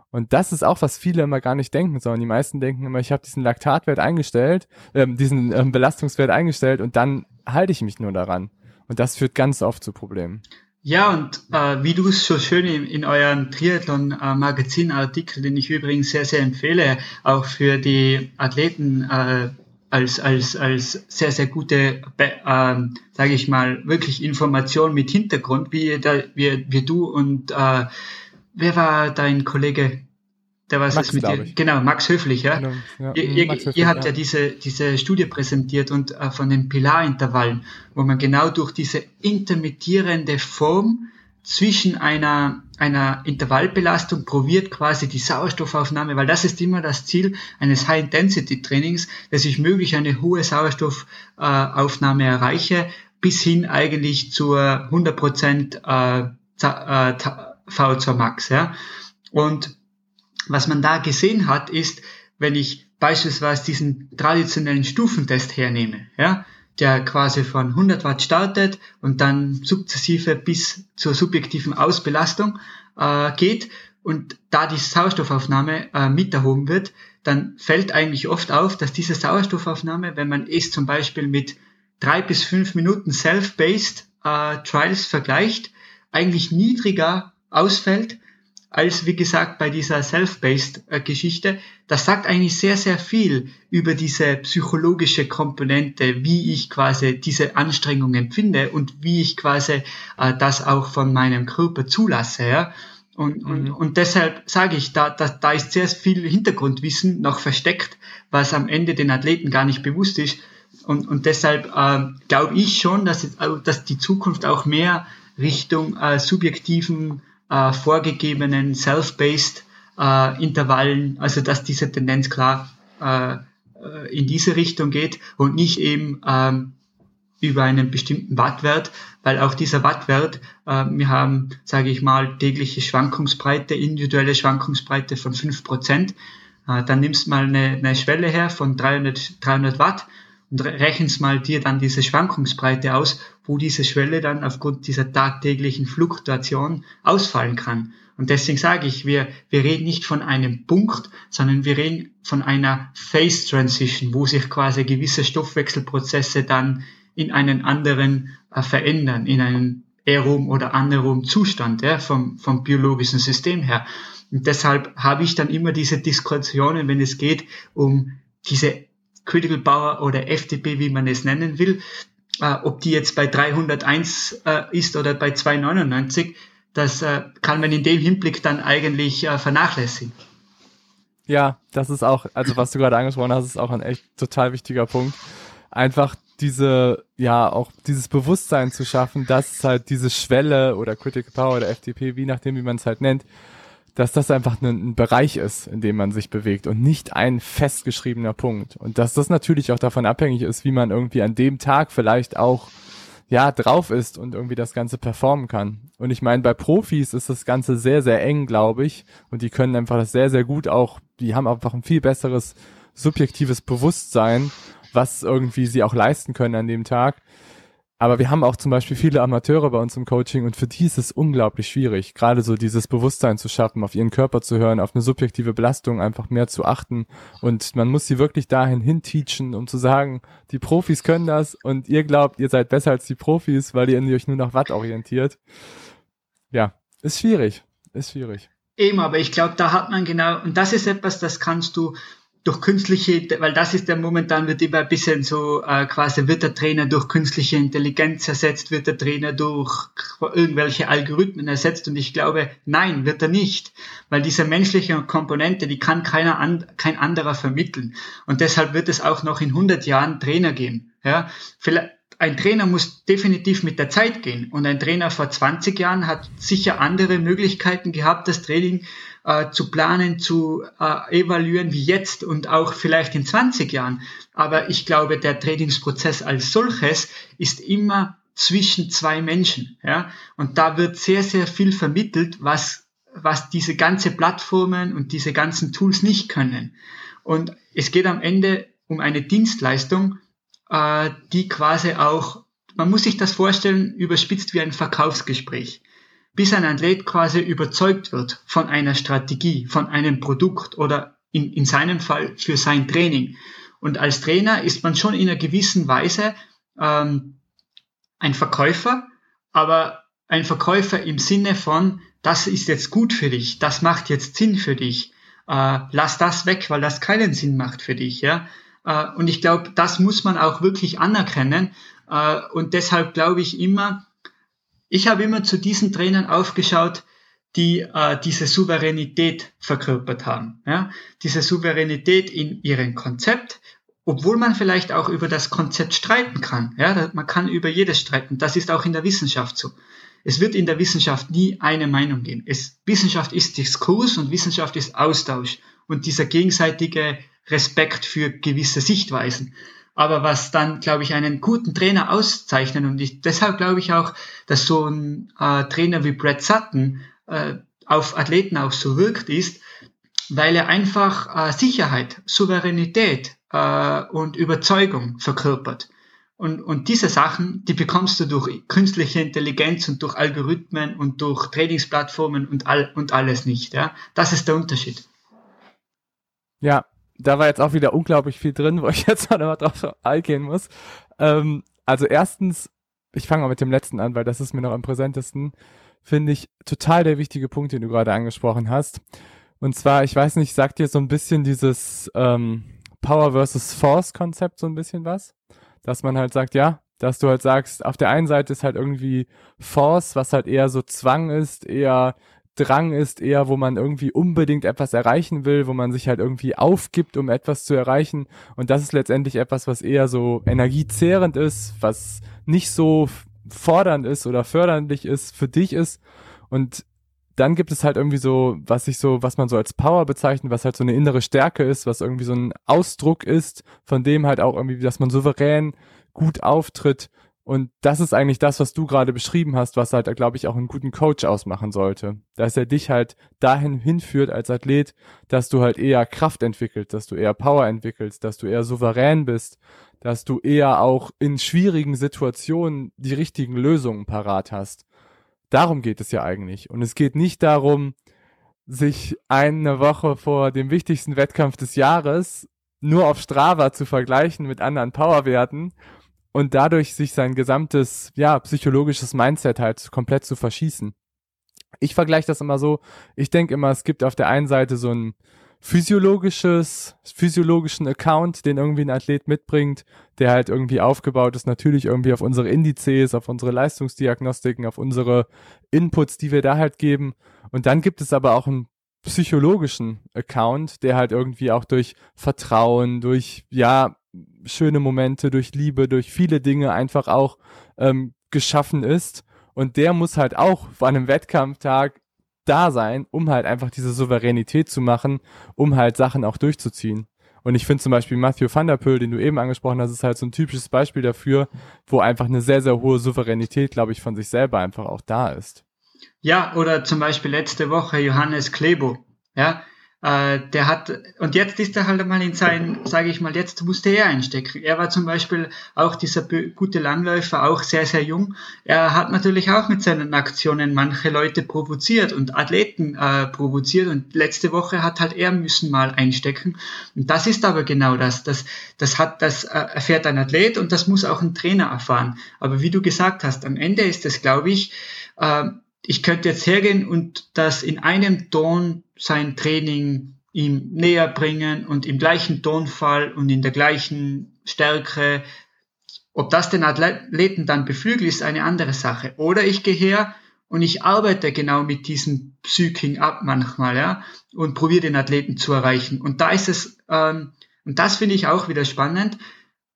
Und das ist auch, was viele immer gar nicht denken, sondern die meisten denken immer, ich habe diesen Laktatwert eingestellt, äh, diesen äh, Belastungswert eingestellt und dann halte ich mich nur daran. Und das führt ganz oft zu Problemen. Ja, und äh, wie du es so schön in, in eurem Triathlon-Magazin-Artikel, den ich übrigens sehr, sehr empfehle, auch für die Athleten äh, als, als, als sehr, sehr gute, äh, sage ich mal, wirklich Information mit Hintergrund, wie, da, wie, wie du und äh, wer war dein Kollege? Der was Max, mit dir? Genau, Max Höflich, ja. Genau, ja. Ihr, Max Höflich, ihr habt ja. ja, diese, diese Studie präsentiert und äh, von den Pilarintervallen, wo man genau durch diese intermittierende Form zwischen einer, einer Intervallbelastung probiert quasi die Sauerstoffaufnahme, weil das ist immer das Ziel eines High-Intensity-Trainings, dass ich möglich eine hohe Sauerstoffaufnahme erreiche, bis hin eigentlich zur 100% äh, äh, V2 Max. Ja? Und was man da gesehen hat, ist, wenn ich beispielsweise diesen traditionellen Stufentest hernehme, ja, der quasi von 100 Watt startet und dann sukzessive bis zur subjektiven Ausbelastung äh, geht und da die Sauerstoffaufnahme äh, mit erhoben wird, dann fällt eigentlich oft auf, dass diese Sauerstoffaufnahme, wenn man es zum Beispiel mit drei bis fünf Minuten Self-Based äh, Trials vergleicht, eigentlich niedriger ausfällt als wie gesagt bei dieser Self-Based äh, Geschichte. Das sagt eigentlich sehr, sehr viel über diese psychologische Komponente, wie ich quasi diese Anstrengung empfinde und wie ich quasi äh, das auch von meinem Körper zulasse. Ja? Und, mhm. und, deshalb sage ich, da, da, da ist sehr viel Hintergrundwissen noch versteckt, was am Ende den Athleten gar nicht bewusst ist. Und, und deshalb äh, glaube ich schon, dass, dass die Zukunft auch mehr Richtung äh, subjektiven äh, vorgegebenen Self-Based äh, Intervallen, also dass diese Tendenz klar äh, äh, in diese Richtung geht und nicht eben ähm, über einen bestimmten Wattwert, weil auch dieser Wattwert, äh, wir haben, sage ich mal, tägliche Schwankungsbreite, individuelle Schwankungsbreite von 5%. Äh, dann nimmst mal eine, eine Schwelle her von 300, 300 Watt und rechnest mal dir dann diese Schwankungsbreite aus, wo diese Schwelle dann aufgrund dieser tagtäglichen Fluktuation ausfallen kann. Und deswegen sage ich, wir, wir reden nicht von einem Punkt, sondern wir reden von einer Phase Transition, wo sich quasi gewisse Stoffwechselprozesse dann in einen anderen äh, verändern, in einen aerom oder anaerom Zustand ja, vom, vom biologischen System her. Und deshalb habe ich dann immer diese Diskussionen, wenn es geht um diese Critical Power oder FTP, wie man es nennen will, äh, ob die jetzt bei 301 äh, ist oder bei 299, das äh, kann man in dem Hinblick dann eigentlich äh, vernachlässigen. Ja, das ist auch, also was du gerade angesprochen hast, ist auch ein echt total wichtiger Punkt. Einfach diese, ja, auch dieses Bewusstsein zu schaffen, dass halt diese Schwelle oder Critical Power oder FTP, wie nachdem, wie man es halt nennt, dass das einfach ein, Bereich ist, in dem man sich bewegt und nicht ein festgeschriebener Punkt. Und dass das natürlich auch davon abhängig ist, wie man irgendwie an dem Tag vielleicht auch ja drauf ist und irgendwie das Ganze performen kann. Und ich meine, bei Profis ist das Ganze sehr, sehr eng, glaube ich. Und die können einfach das sehr, sehr gut auch, die haben einfach ein viel besseres subjektives Bewusstsein, was irgendwie sie auch leisten können an dem Tag. Aber wir haben auch zum Beispiel viele Amateure bei uns im Coaching und für die ist es unglaublich schwierig, gerade so dieses Bewusstsein zu schaffen, auf ihren Körper zu hören, auf eine subjektive Belastung einfach mehr zu achten. Und man muss sie wirklich dahin hinteachen, um zu sagen, die Profis können das und ihr glaubt, ihr seid besser als die Profis, weil ihr euch nur nach Watt orientiert. Ja, ist schwierig, ist schwierig. Eben, aber ich glaube, da hat man genau, und das ist etwas, das kannst du durch künstliche, weil das ist ja momentan wird immer ein bisschen so äh, quasi wird der Trainer durch künstliche Intelligenz ersetzt, wird der Trainer durch irgendwelche Algorithmen ersetzt und ich glaube, nein, wird er nicht, weil diese menschliche Komponente, die kann keiner an, kein anderer vermitteln. Und deshalb wird es auch noch in 100 Jahren Trainer geben, ja, vielleicht ein Trainer muss definitiv mit der Zeit gehen. Und ein Trainer vor 20 Jahren hat sicher andere Möglichkeiten gehabt, das Training äh, zu planen, zu äh, evaluieren wie jetzt und auch vielleicht in 20 Jahren. Aber ich glaube, der Trainingsprozess als solches ist immer zwischen zwei Menschen. Ja? Und da wird sehr, sehr viel vermittelt, was, was diese ganze Plattformen und diese ganzen Tools nicht können. Und es geht am Ende um eine Dienstleistung, äh, die quasi auch, man muss sich das vorstellen, überspitzt wie ein Verkaufsgespräch bis ein Athlet quasi überzeugt wird von einer Strategie, von einem Produkt oder in, in seinem Fall für sein Training. Und als Trainer ist man schon in einer gewissen Weise ähm, ein Verkäufer, aber ein Verkäufer im Sinne von, das ist jetzt gut für dich, das macht jetzt Sinn für dich, äh, lass das weg, weil das keinen Sinn macht für dich. Ja? Äh, und ich glaube, das muss man auch wirklich anerkennen. Äh, und deshalb glaube ich immer, ich habe immer zu diesen Trainern aufgeschaut, die äh, diese Souveränität verkörpert haben. Ja? Diese Souveränität in ihrem Konzept, obwohl man vielleicht auch über das Konzept streiten kann. Ja? Man kann über jedes streiten. Das ist auch in der Wissenschaft so. Es wird in der Wissenschaft nie eine Meinung geben. Es, Wissenschaft ist Diskurs und Wissenschaft ist Austausch und dieser gegenseitige Respekt für gewisse Sichtweisen. Aber was dann, glaube ich, einen guten Trainer auszeichnet und ich, deshalb glaube ich auch, dass so ein äh, Trainer wie Brad Sutton äh, auf Athleten auch so wirkt, ist, weil er einfach äh, Sicherheit, Souveränität äh, und Überzeugung verkörpert. Und, und diese Sachen, die bekommst du durch künstliche Intelligenz und durch Algorithmen und durch Trainingsplattformen und, all, und alles nicht. Ja? Das ist der Unterschied. Ja, da war jetzt auch wieder unglaublich viel drin, wo ich jetzt mal drauf eingehen muss. Ähm, also erstens, ich fange mal mit dem letzten an, weil das ist mir noch am präsentesten, finde ich total der wichtige Punkt, den du gerade angesprochen hast. Und zwar, ich weiß nicht, sagt dir so ein bisschen dieses ähm, Power versus Force Konzept so ein bisschen was? Dass man halt sagt, ja, dass du halt sagst, auf der einen Seite ist halt irgendwie Force, was halt eher so Zwang ist, eher Drang ist eher, wo man irgendwie unbedingt etwas erreichen will, wo man sich halt irgendwie aufgibt, um etwas zu erreichen. Und das ist letztendlich etwas, was eher so energiezehrend ist, was nicht so fordernd ist oder förderlich ist, für dich ist. Und dann gibt es halt irgendwie so, was ich so, was man so als Power bezeichnet, was halt so eine innere Stärke ist, was irgendwie so ein Ausdruck ist, von dem halt auch irgendwie, dass man souverän gut auftritt und das ist eigentlich das, was du gerade beschrieben hast, was halt, glaube ich, auch einen guten Coach ausmachen sollte. Dass er dich halt dahin hinführt als Athlet, dass du halt eher Kraft entwickelst, dass du eher Power entwickelst, dass du eher souverän bist, dass du eher auch in schwierigen Situationen die richtigen Lösungen parat hast. Darum geht es ja eigentlich. Und es geht nicht darum, sich eine Woche vor dem wichtigsten Wettkampf des Jahres nur auf Strava zu vergleichen mit anderen Powerwerten und dadurch sich sein gesamtes, ja, psychologisches Mindset halt komplett zu verschießen. Ich vergleiche das immer so, ich denke immer, es gibt auf der einen Seite so ein physiologisches, physiologischen Account, den irgendwie ein Athlet mitbringt, der halt irgendwie aufgebaut ist, natürlich irgendwie auf unsere Indizes, auf unsere Leistungsdiagnostiken, auf unsere Inputs, die wir da halt geben. Und dann gibt es aber auch einen psychologischen Account, der halt irgendwie auch durch Vertrauen, durch, ja, schöne Momente, durch Liebe, durch viele Dinge einfach auch ähm, geschaffen ist. Und der muss halt auch vor einem Wettkampftag da sein, um halt einfach diese Souveränität zu machen, um halt Sachen auch durchzuziehen. Und ich finde zum Beispiel Matthew van der Poel, den du eben angesprochen hast, ist halt so ein typisches Beispiel dafür, wo einfach eine sehr, sehr hohe Souveränität, glaube ich, von sich selber einfach auch da ist. Ja, oder zum Beispiel letzte Woche Johannes Klebo. Ja, äh, der hat, und jetzt ist er halt mal in sein, sage ich mal, jetzt musste er einstecken. Er war zum Beispiel auch dieser gute Langläufer, auch sehr, sehr jung. Er hat natürlich auch mit seinen Aktionen manche Leute provoziert und Athleten äh, provoziert und letzte Woche hat halt er müssen mal einstecken. Und das ist aber genau das. Das, das hat, das äh, erfährt ein Athlet und das muss auch ein Trainer erfahren. Aber wie du gesagt hast, am Ende ist es, glaube ich, äh, ich könnte jetzt hergehen und das in einem Ton sein Training ihm näher bringen und im gleichen Tonfall und in der gleichen Stärke. Ob das den Athleten dann beflügelt, ist eine andere Sache. Oder ich gehe her und ich arbeite genau mit diesem Psyking ab manchmal, ja, und probiere den Athleten zu erreichen. Und da ist es, ähm, und das finde ich auch wieder spannend,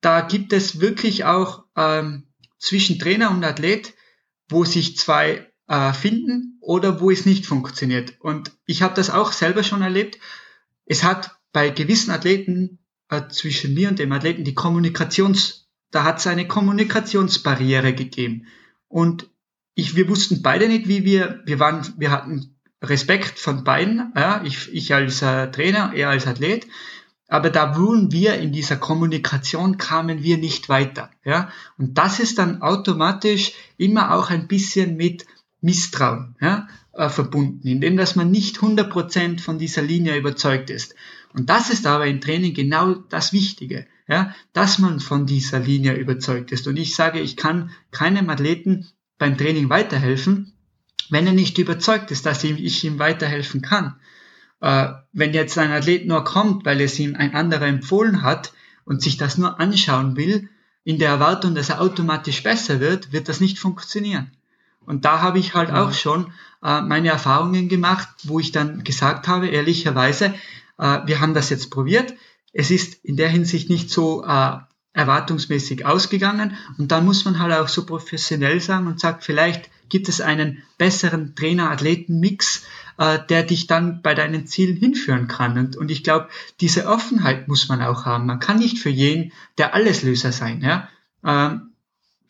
da gibt es wirklich auch ähm, zwischen Trainer und Athlet, wo sich zwei äh, finden oder wo es nicht funktioniert. Und ich habe das auch selber schon erlebt. Es hat bei gewissen Athleten äh, zwischen mir und dem Athleten die Kommunikations, da hat es eine Kommunikationsbarriere gegeben. Und ich, wir wussten beide nicht, wie wir, wir waren, wir hatten Respekt von beiden, ja, ich, ich als äh, Trainer, er als Athlet. Aber da wurden wir in dieser Kommunikation kamen wir nicht weiter, ja. Und das ist dann automatisch immer auch ein bisschen mit Misstrauen ja, äh, verbunden, indem dass man nicht 100% von dieser Linie überzeugt ist. Und das ist aber im Training genau das Wichtige, ja, dass man von dieser Linie überzeugt ist. Und ich sage, ich kann keinem Athleten beim Training weiterhelfen, wenn er nicht überzeugt ist, dass ich ihm weiterhelfen kann. Äh, wenn jetzt ein Athlet nur kommt, weil es ihm ein anderer empfohlen hat und sich das nur anschauen will, in der Erwartung, dass er automatisch besser wird, wird das nicht funktionieren. Und da habe ich halt auch schon äh, meine Erfahrungen gemacht, wo ich dann gesagt habe, ehrlicherweise, äh, wir haben das jetzt probiert. Es ist in der Hinsicht nicht so äh, erwartungsmäßig ausgegangen. Und dann muss man halt auch so professionell sagen und sagt, vielleicht gibt es einen besseren Trainer-Athleten-Mix, äh, der dich dann bei deinen Zielen hinführen kann. Und, und ich glaube, diese Offenheit muss man auch haben. Man kann nicht für jeden der Alleslöser sein. Ja? Ähm,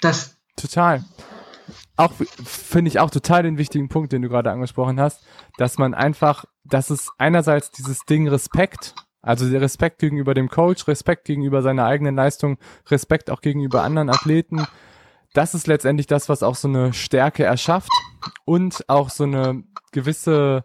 das Total auch finde ich auch total den wichtigen Punkt, den du gerade angesprochen hast, dass man einfach, dass es einerseits dieses Ding Respekt, also der Respekt gegenüber dem Coach, Respekt gegenüber seiner eigenen Leistung, Respekt auch gegenüber anderen Athleten, das ist letztendlich das, was auch so eine Stärke erschafft und auch so eine gewisse,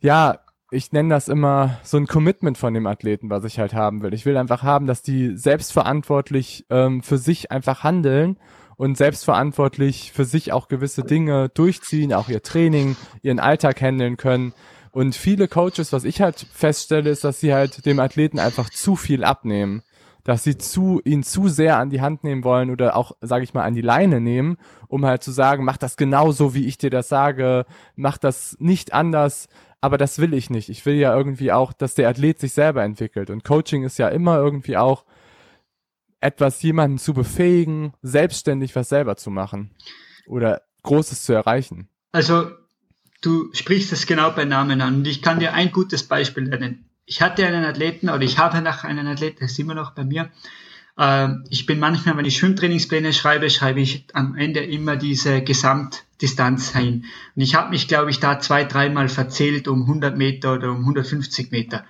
ja, ich nenne das immer so ein Commitment von dem Athleten, was ich halt haben will. Ich will einfach haben, dass die selbstverantwortlich ähm, für sich einfach handeln und selbstverantwortlich für sich auch gewisse Dinge durchziehen, auch ihr Training, ihren Alltag handeln können. Und viele Coaches, was ich halt feststelle, ist, dass sie halt dem Athleten einfach zu viel abnehmen. Dass sie zu, ihn zu sehr an die Hand nehmen wollen oder auch, sage ich mal, an die Leine nehmen, um halt zu sagen, mach das genauso, wie ich dir das sage, mach das nicht anders, aber das will ich nicht. Ich will ja irgendwie auch, dass der Athlet sich selber entwickelt. Und Coaching ist ja immer irgendwie auch etwas jemanden zu befähigen, selbstständig was selber zu machen oder Großes zu erreichen. Also du sprichst es genau bei Namen an und ich kann dir ein gutes Beispiel nennen. Ich hatte einen Athleten oder ich habe nach einen Athleten, der ist immer noch bei mir. Ähm, ich bin manchmal, wenn ich Schwimmtrainingspläne schreibe, schreibe ich am Ende immer diese Gesamtdistanz hin. Und ich habe mich, glaube ich, da zwei, dreimal verzählt um 100 Meter oder um 150 Meter.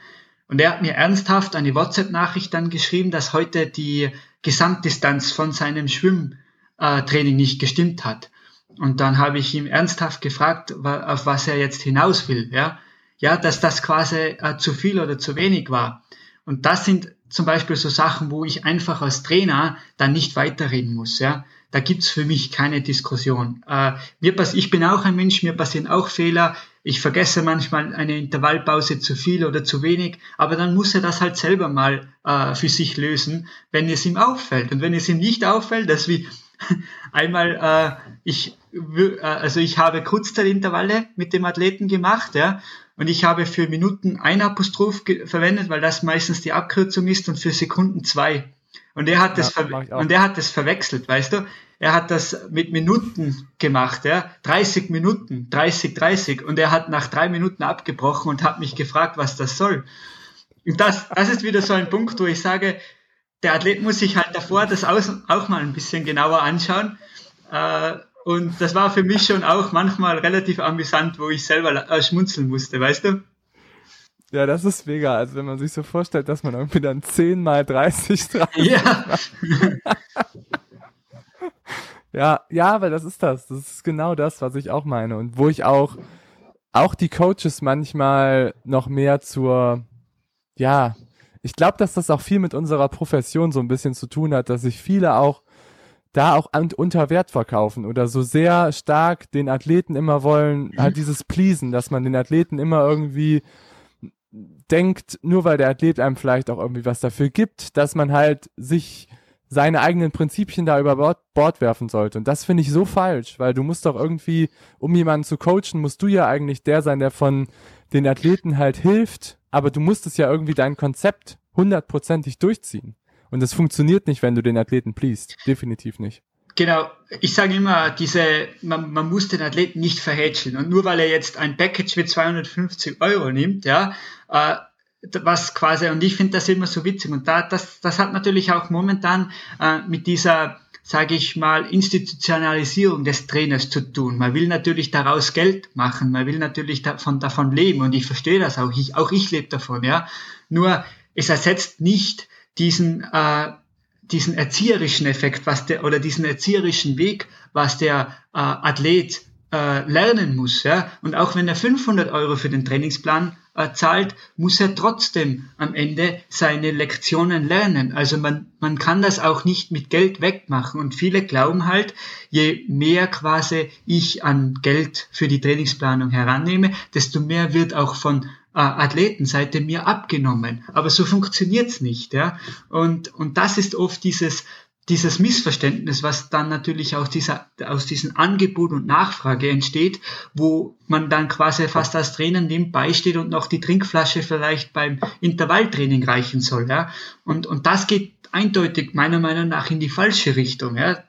Und er hat mir ernsthaft eine WhatsApp-Nachricht dann geschrieben, dass heute die Gesamtdistanz von seinem Schwimmtraining nicht gestimmt hat. Und dann habe ich ihm ernsthaft gefragt, auf was er jetzt hinaus will. Ja, ja dass das quasi äh, zu viel oder zu wenig war. Und das sind zum Beispiel so Sachen, wo ich einfach als Trainer dann nicht weiterreden muss. Ja, da gibt's für mich keine Diskussion. Äh, mir pass ich bin auch ein Mensch, mir passieren auch Fehler. Ich vergesse manchmal eine Intervallpause zu viel oder zu wenig, aber dann muss er das halt selber mal äh, für sich lösen, wenn es ihm auffällt. Und wenn es ihm nicht auffällt, dass wie einmal äh, ich äh, also ich habe Kurzzeitintervalle mit dem Athleten gemacht, ja, und ich habe für Minuten ein Apostroph verwendet, weil das meistens die Abkürzung ist und für Sekunden zwei. Und er hat das ja, und er hat das verwechselt, weißt du? Er hat das mit Minuten gemacht, ja, 30 Minuten, 30, 30 und er hat nach drei Minuten abgebrochen und hat mich gefragt, was das soll. Und das, das ist wieder so ein Punkt, wo ich sage, der Athlet muss sich halt davor das auch mal ein bisschen genauer anschauen. Äh, und das war für mich schon auch manchmal relativ amüsant, wo ich selber schmunzeln musste, weißt du? Ja, das ist mega. Also wenn man sich so vorstellt, dass man irgendwie dann 10 mal 30 dran Ja. Ja, ja, aber das ist das. Das ist genau das, was ich auch meine. Und wo ich auch, auch die Coaches manchmal noch mehr zur, ja, ich glaube, dass das auch viel mit unserer Profession so ein bisschen zu tun hat, dass sich viele auch da auch unter Wert verkaufen oder so sehr stark den Athleten immer wollen, halt dieses Pleasen, dass man den Athleten immer irgendwie denkt, nur weil der Athlet einem vielleicht auch irgendwie was dafür gibt, dass man halt sich seine eigenen Prinzipien da über Bord, Bord werfen sollte. Und das finde ich so falsch, weil du musst doch irgendwie, um jemanden zu coachen, musst du ja eigentlich der sein, der von den Athleten halt hilft, aber du musst es ja irgendwie dein Konzept hundertprozentig durchziehen. Und das funktioniert nicht, wenn du den Athleten pleast. Definitiv nicht. Genau, ich sage immer, diese, man, man muss den Athleten nicht verhätscheln. Und nur weil er jetzt ein Package mit 250 Euro nimmt, ja, äh, was quasi, und ich finde das immer so witzig. Und da, das, das hat natürlich auch momentan äh, mit dieser, sage ich mal, Institutionalisierung des Trainers zu tun. Man will natürlich daraus Geld machen, man will natürlich davon, davon leben und ich verstehe das auch. Ich, auch ich lebe davon, ja. Nur es ersetzt nicht diesen, äh, diesen erzieherischen Effekt, was der, oder diesen erzieherischen Weg, was der äh, Athlet äh, lernen muss. Ja? Und auch wenn er 500 Euro für den Trainingsplan äh, zahlt, muss er trotzdem am Ende seine Lektionen lernen. Also man, man kann das auch nicht mit Geld wegmachen. Und viele glauben halt, je mehr quasi ich an Geld für die Trainingsplanung herannehme, desto mehr wird auch von Athletenseite mir abgenommen. Aber so funktioniert's nicht. Ja? Und, und das ist oft dieses dieses Missverständnis, was dann natürlich aus dieser, aus diesem Angebot und Nachfrage entsteht, wo man dann quasi fast als Trainer nebenbei steht und noch die Trinkflasche vielleicht beim Intervalltraining reichen soll, ja. Und, und das geht eindeutig meiner Meinung nach in die falsche Richtung, ja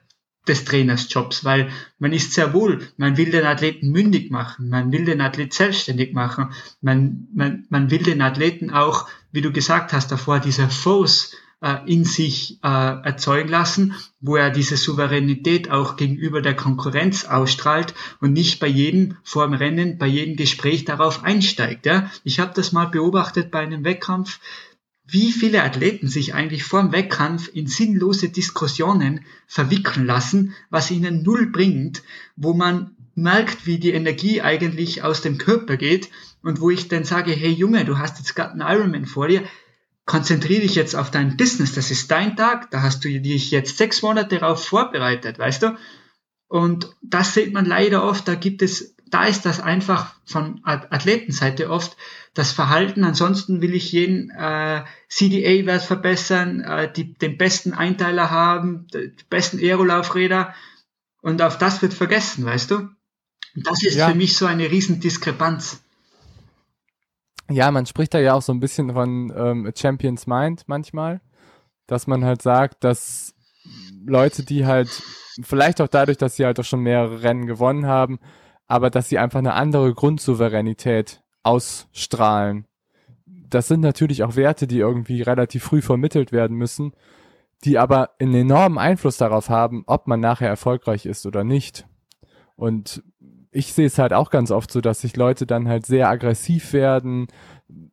des Trainersjobs, weil man ist sehr wohl, man will den Athleten mündig machen, man will den Athleten selbstständig machen, man, man, man will den Athleten auch, wie du gesagt hast davor, dieser Force äh, in sich äh, erzeugen lassen, wo er diese Souveränität auch gegenüber der Konkurrenz ausstrahlt und nicht bei jedem vor dem Rennen, bei jedem Gespräch darauf einsteigt. Ja? Ich habe das mal beobachtet bei einem Wettkampf, wie viele Athleten sich eigentlich vor dem Wettkampf in sinnlose Diskussionen verwickeln lassen, was ihnen null bringt, wo man merkt, wie die Energie eigentlich aus dem Körper geht und wo ich dann sage, hey Junge, du hast jetzt gerade einen Ironman vor dir, konzentriere dich jetzt auf dein Business, das ist dein Tag, da hast du dich jetzt sechs Monate darauf vorbereitet, weißt du? Und das sieht man leider oft, da gibt es, da ist das einfach von Athletenseite oft das Verhalten. Ansonsten will ich jeden äh, CDA-Wert verbessern, äh, die, den besten Einteiler haben, die besten Aerolaufräder und auf das wird vergessen, weißt du? Und das ist ja. für mich so eine riesen Diskrepanz. Ja, man spricht da ja auch so ein bisschen von ähm, Champions Mind manchmal, dass man halt sagt, dass Leute, die halt vielleicht auch dadurch, dass sie halt auch schon mehrere Rennen gewonnen haben, aber dass sie einfach eine andere Grundsouveränität ausstrahlen. Das sind natürlich auch Werte, die irgendwie relativ früh vermittelt werden müssen, die aber einen enormen Einfluss darauf haben, ob man nachher erfolgreich ist oder nicht. Und ich sehe es halt auch ganz oft so, dass sich Leute dann halt sehr aggressiv werden,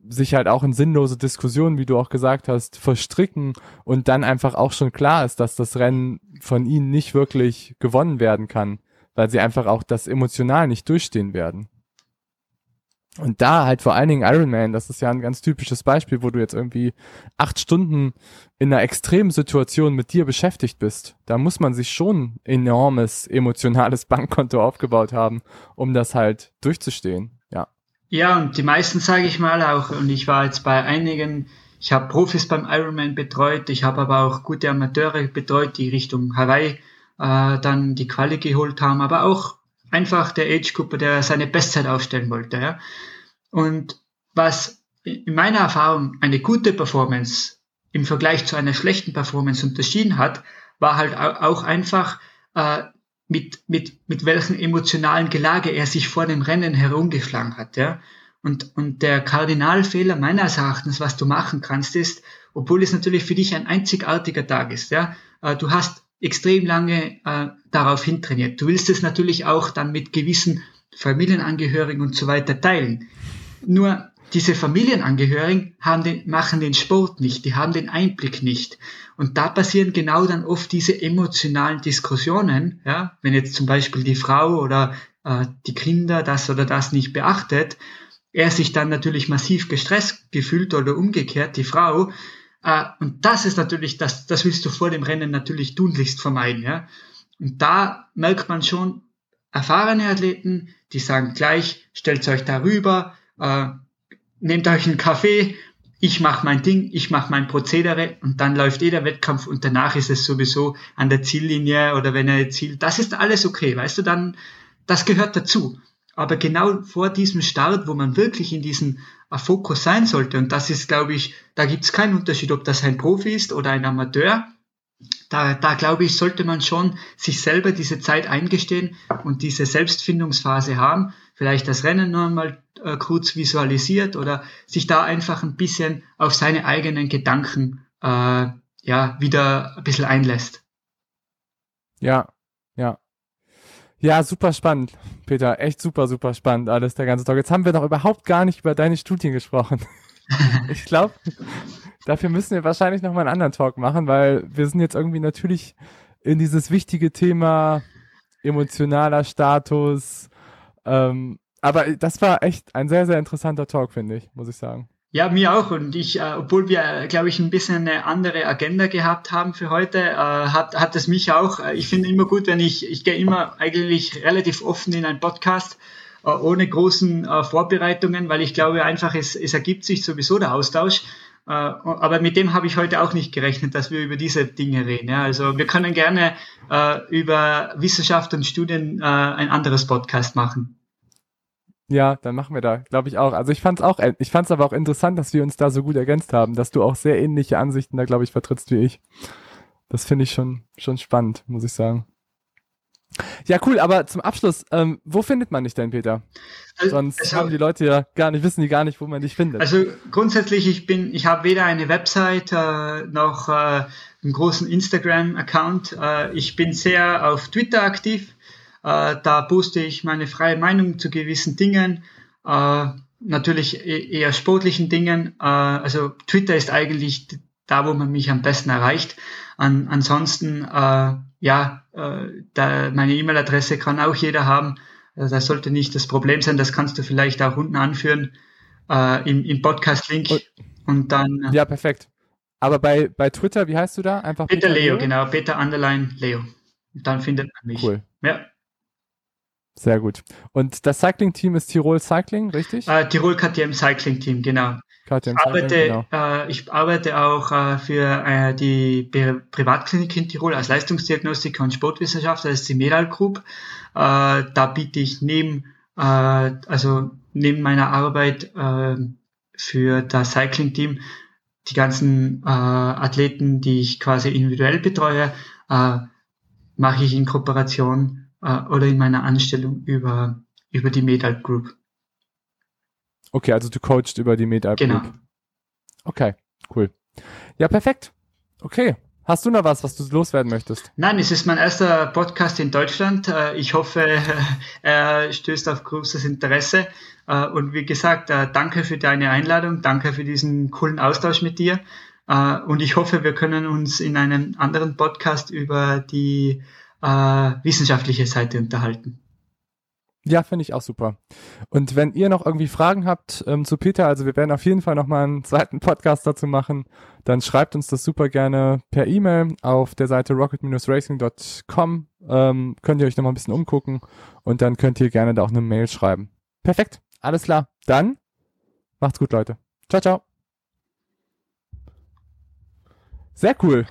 sich halt auch in sinnlose Diskussionen, wie du auch gesagt hast, verstricken und dann einfach auch schon klar ist, dass das Rennen von ihnen nicht wirklich gewonnen werden kann, weil sie einfach auch das emotional nicht durchstehen werden. Und da halt vor allen Dingen Ironman, das ist ja ein ganz typisches Beispiel, wo du jetzt irgendwie acht Stunden in einer extremen Situation mit dir beschäftigt bist. Da muss man sich schon enormes emotionales Bankkonto aufgebaut haben, um das halt durchzustehen. Ja. Ja, und die meisten sage ich mal auch, und ich war jetzt bei einigen, ich habe Profis beim Ironman betreut, ich habe aber auch gute Amateure betreut, die Richtung Hawaii äh, dann die Quali geholt haben, aber auch einfach der Age-Gruppe, der seine Bestzeit aufstellen wollte. Ja. Und was in meiner Erfahrung eine gute Performance im Vergleich zu einer schlechten Performance unterschieden hat, war halt auch einfach äh, mit, mit, mit welchen emotionalen Gelage er sich vor dem Rennen herumgeschlagen hat. Ja? Und, und der Kardinalfehler meines Erachtens, was du machen kannst, ist, obwohl es natürlich für dich ein einzigartiger Tag ist, ja, äh, du hast extrem lange äh, darauf hintrainiert. Du willst es natürlich auch dann mit gewissen Familienangehörigen und so weiter teilen. Nur diese Familienangehörigen haben den, machen den Sport nicht, die haben den Einblick nicht. Und da passieren genau dann oft diese emotionalen Diskussionen, ja, wenn jetzt zum Beispiel die Frau oder äh, die Kinder das oder das nicht beachtet, er sich dann natürlich massiv gestresst gefühlt oder umgekehrt die Frau. Äh, und das ist natürlich, das, das willst du vor dem Rennen natürlich tunlichst vermeiden, ja. Und da merkt man schon, erfahrene Athleten, die sagen gleich, stellt euch darüber, äh, nehmt euch einen Kaffee, ich mache mein Ding, ich mache mein Prozedere und dann läuft eh der Wettkampf und danach ist es sowieso an der Ziellinie oder wenn er zielt, das ist alles okay, weißt du, dann, das gehört dazu. Aber genau vor diesem Start, wo man wirklich in diesem äh, Fokus sein sollte, und das ist, glaube ich, da gibt es keinen Unterschied, ob das ein Profi ist oder ein Amateur, da, da glaube ich, sollte man schon sich selber diese Zeit eingestehen und diese Selbstfindungsphase haben, vielleicht das Rennen noch einmal äh, kurz visualisiert oder sich da einfach ein bisschen auf seine eigenen Gedanken äh, ja wieder ein bisschen einlässt. Ja, ja. Ja, super spannend, Peter. Echt super, super spannend alles, der ganze Tag. Jetzt haben wir noch überhaupt gar nicht über deine Studien gesprochen. ich glaube, Dafür müssen wir wahrscheinlich noch mal einen anderen Talk machen, weil wir sind jetzt irgendwie natürlich in dieses wichtige Thema emotionaler Status. Ähm, aber das war echt ein sehr, sehr interessanter Talk, finde ich, muss ich sagen. Ja, mir auch. Und ich, äh, obwohl wir, glaube ich, ein bisschen eine andere Agenda gehabt haben für heute, äh, hat, hat es mich auch. Äh, ich finde immer gut, wenn ich, ich gehe immer eigentlich relativ offen in einen Podcast, äh, ohne großen äh, Vorbereitungen, weil ich glaube einfach, es, es ergibt sich sowieso der Austausch. Aber mit dem habe ich heute auch nicht gerechnet, dass wir über diese Dinge reden. Ja, also wir können gerne äh, über Wissenschaft und Studien äh, ein anderes Podcast machen. Ja, dann machen wir da, glaube ich auch. Also ich fand es auch, äh, ich fand es aber auch interessant, dass wir uns da so gut ergänzt haben, dass du auch sehr ähnliche Ansichten da, glaube ich, vertrittst wie ich. Das finde ich schon, schon spannend, muss ich sagen. Ja, cool, aber zum Abschluss, ähm, wo findet man dich denn, Peter? Also, Sonst also, haben die Leute ja gar nicht, wissen die gar nicht, wo man dich findet. Also grundsätzlich, ich bin, ich habe weder eine Website äh, noch äh, einen großen Instagram-Account. Äh, ich bin sehr auf Twitter aktiv. Äh, da poste ich meine freie Meinung zu gewissen Dingen. Äh, natürlich e-, eher sportlichen Dingen. Äh, also Twitter ist eigentlich da, wo man mich am besten erreicht. An, ansonsten, ja, da, meine E-Mail-Adresse kann auch jeder haben. Das sollte nicht das Problem sein. Das kannst du vielleicht auch unten anführen im, im Podcast-Link. Und dann. Ja, perfekt. Aber bei, bei Twitter, wie heißt du da? Einfach Peter, Peter Leo, Leo, genau. Peter Underline Leo. Und dann findet man mich. Cool. Ja. Sehr gut. Und das Cycling-Team ist Tirol Cycling, richtig? Äh, Tirol KTM Cycling Team, genau. KTM ich, arbeite, genau. äh, ich arbeite auch äh, für äh, die Pri Privatklinik in Tirol als Leistungsdiagnostiker und Sportwissenschaftler, das ist die Medal Group. Äh, da biete ich neben, äh, also neben meiner Arbeit für das Cycling-Team die ganzen Athleten, die ich quasi individuell betreue, mache ich in Kooperation äh, oder in meiner Anstellung über, über die Medal Group. Okay, also du coachst über die Medal Group. Genau. Okay, cool. Ja, perfekt. Okay. Hast du noch was, was du loswerden möchtest? Nein, es ist mein erster Podcast in Deutschland. Äh, ich hoffe, er stößt auf großes Interesse. Äh, und wie gesagt, äh, danke für deine Einladung, danke für diesen coolen Austausch mit dir. Und ich hoffe, wir können uns in einem anderen Podcast über die äh, wissenschaftliche Seite unterhalten. Ja, finde ich auch super. Und wenn ihr noch irgendwie Fragen habt ähm, zu Peter, also wir werden auf jeden Fall nochmal einen zweiten Podcast dazu machen, dann schreibt uns das super gerne per E-Mail auf der Seite rocket-racing.com. Ähm, könnt ihr euch nochmal ein bisschen umgucken und dann könnt ihr gerne da auch eine Mail schreiben. Perfekt, alles klar. Dann macht's gut, Leute. Ciao, ciao. Sehr cool.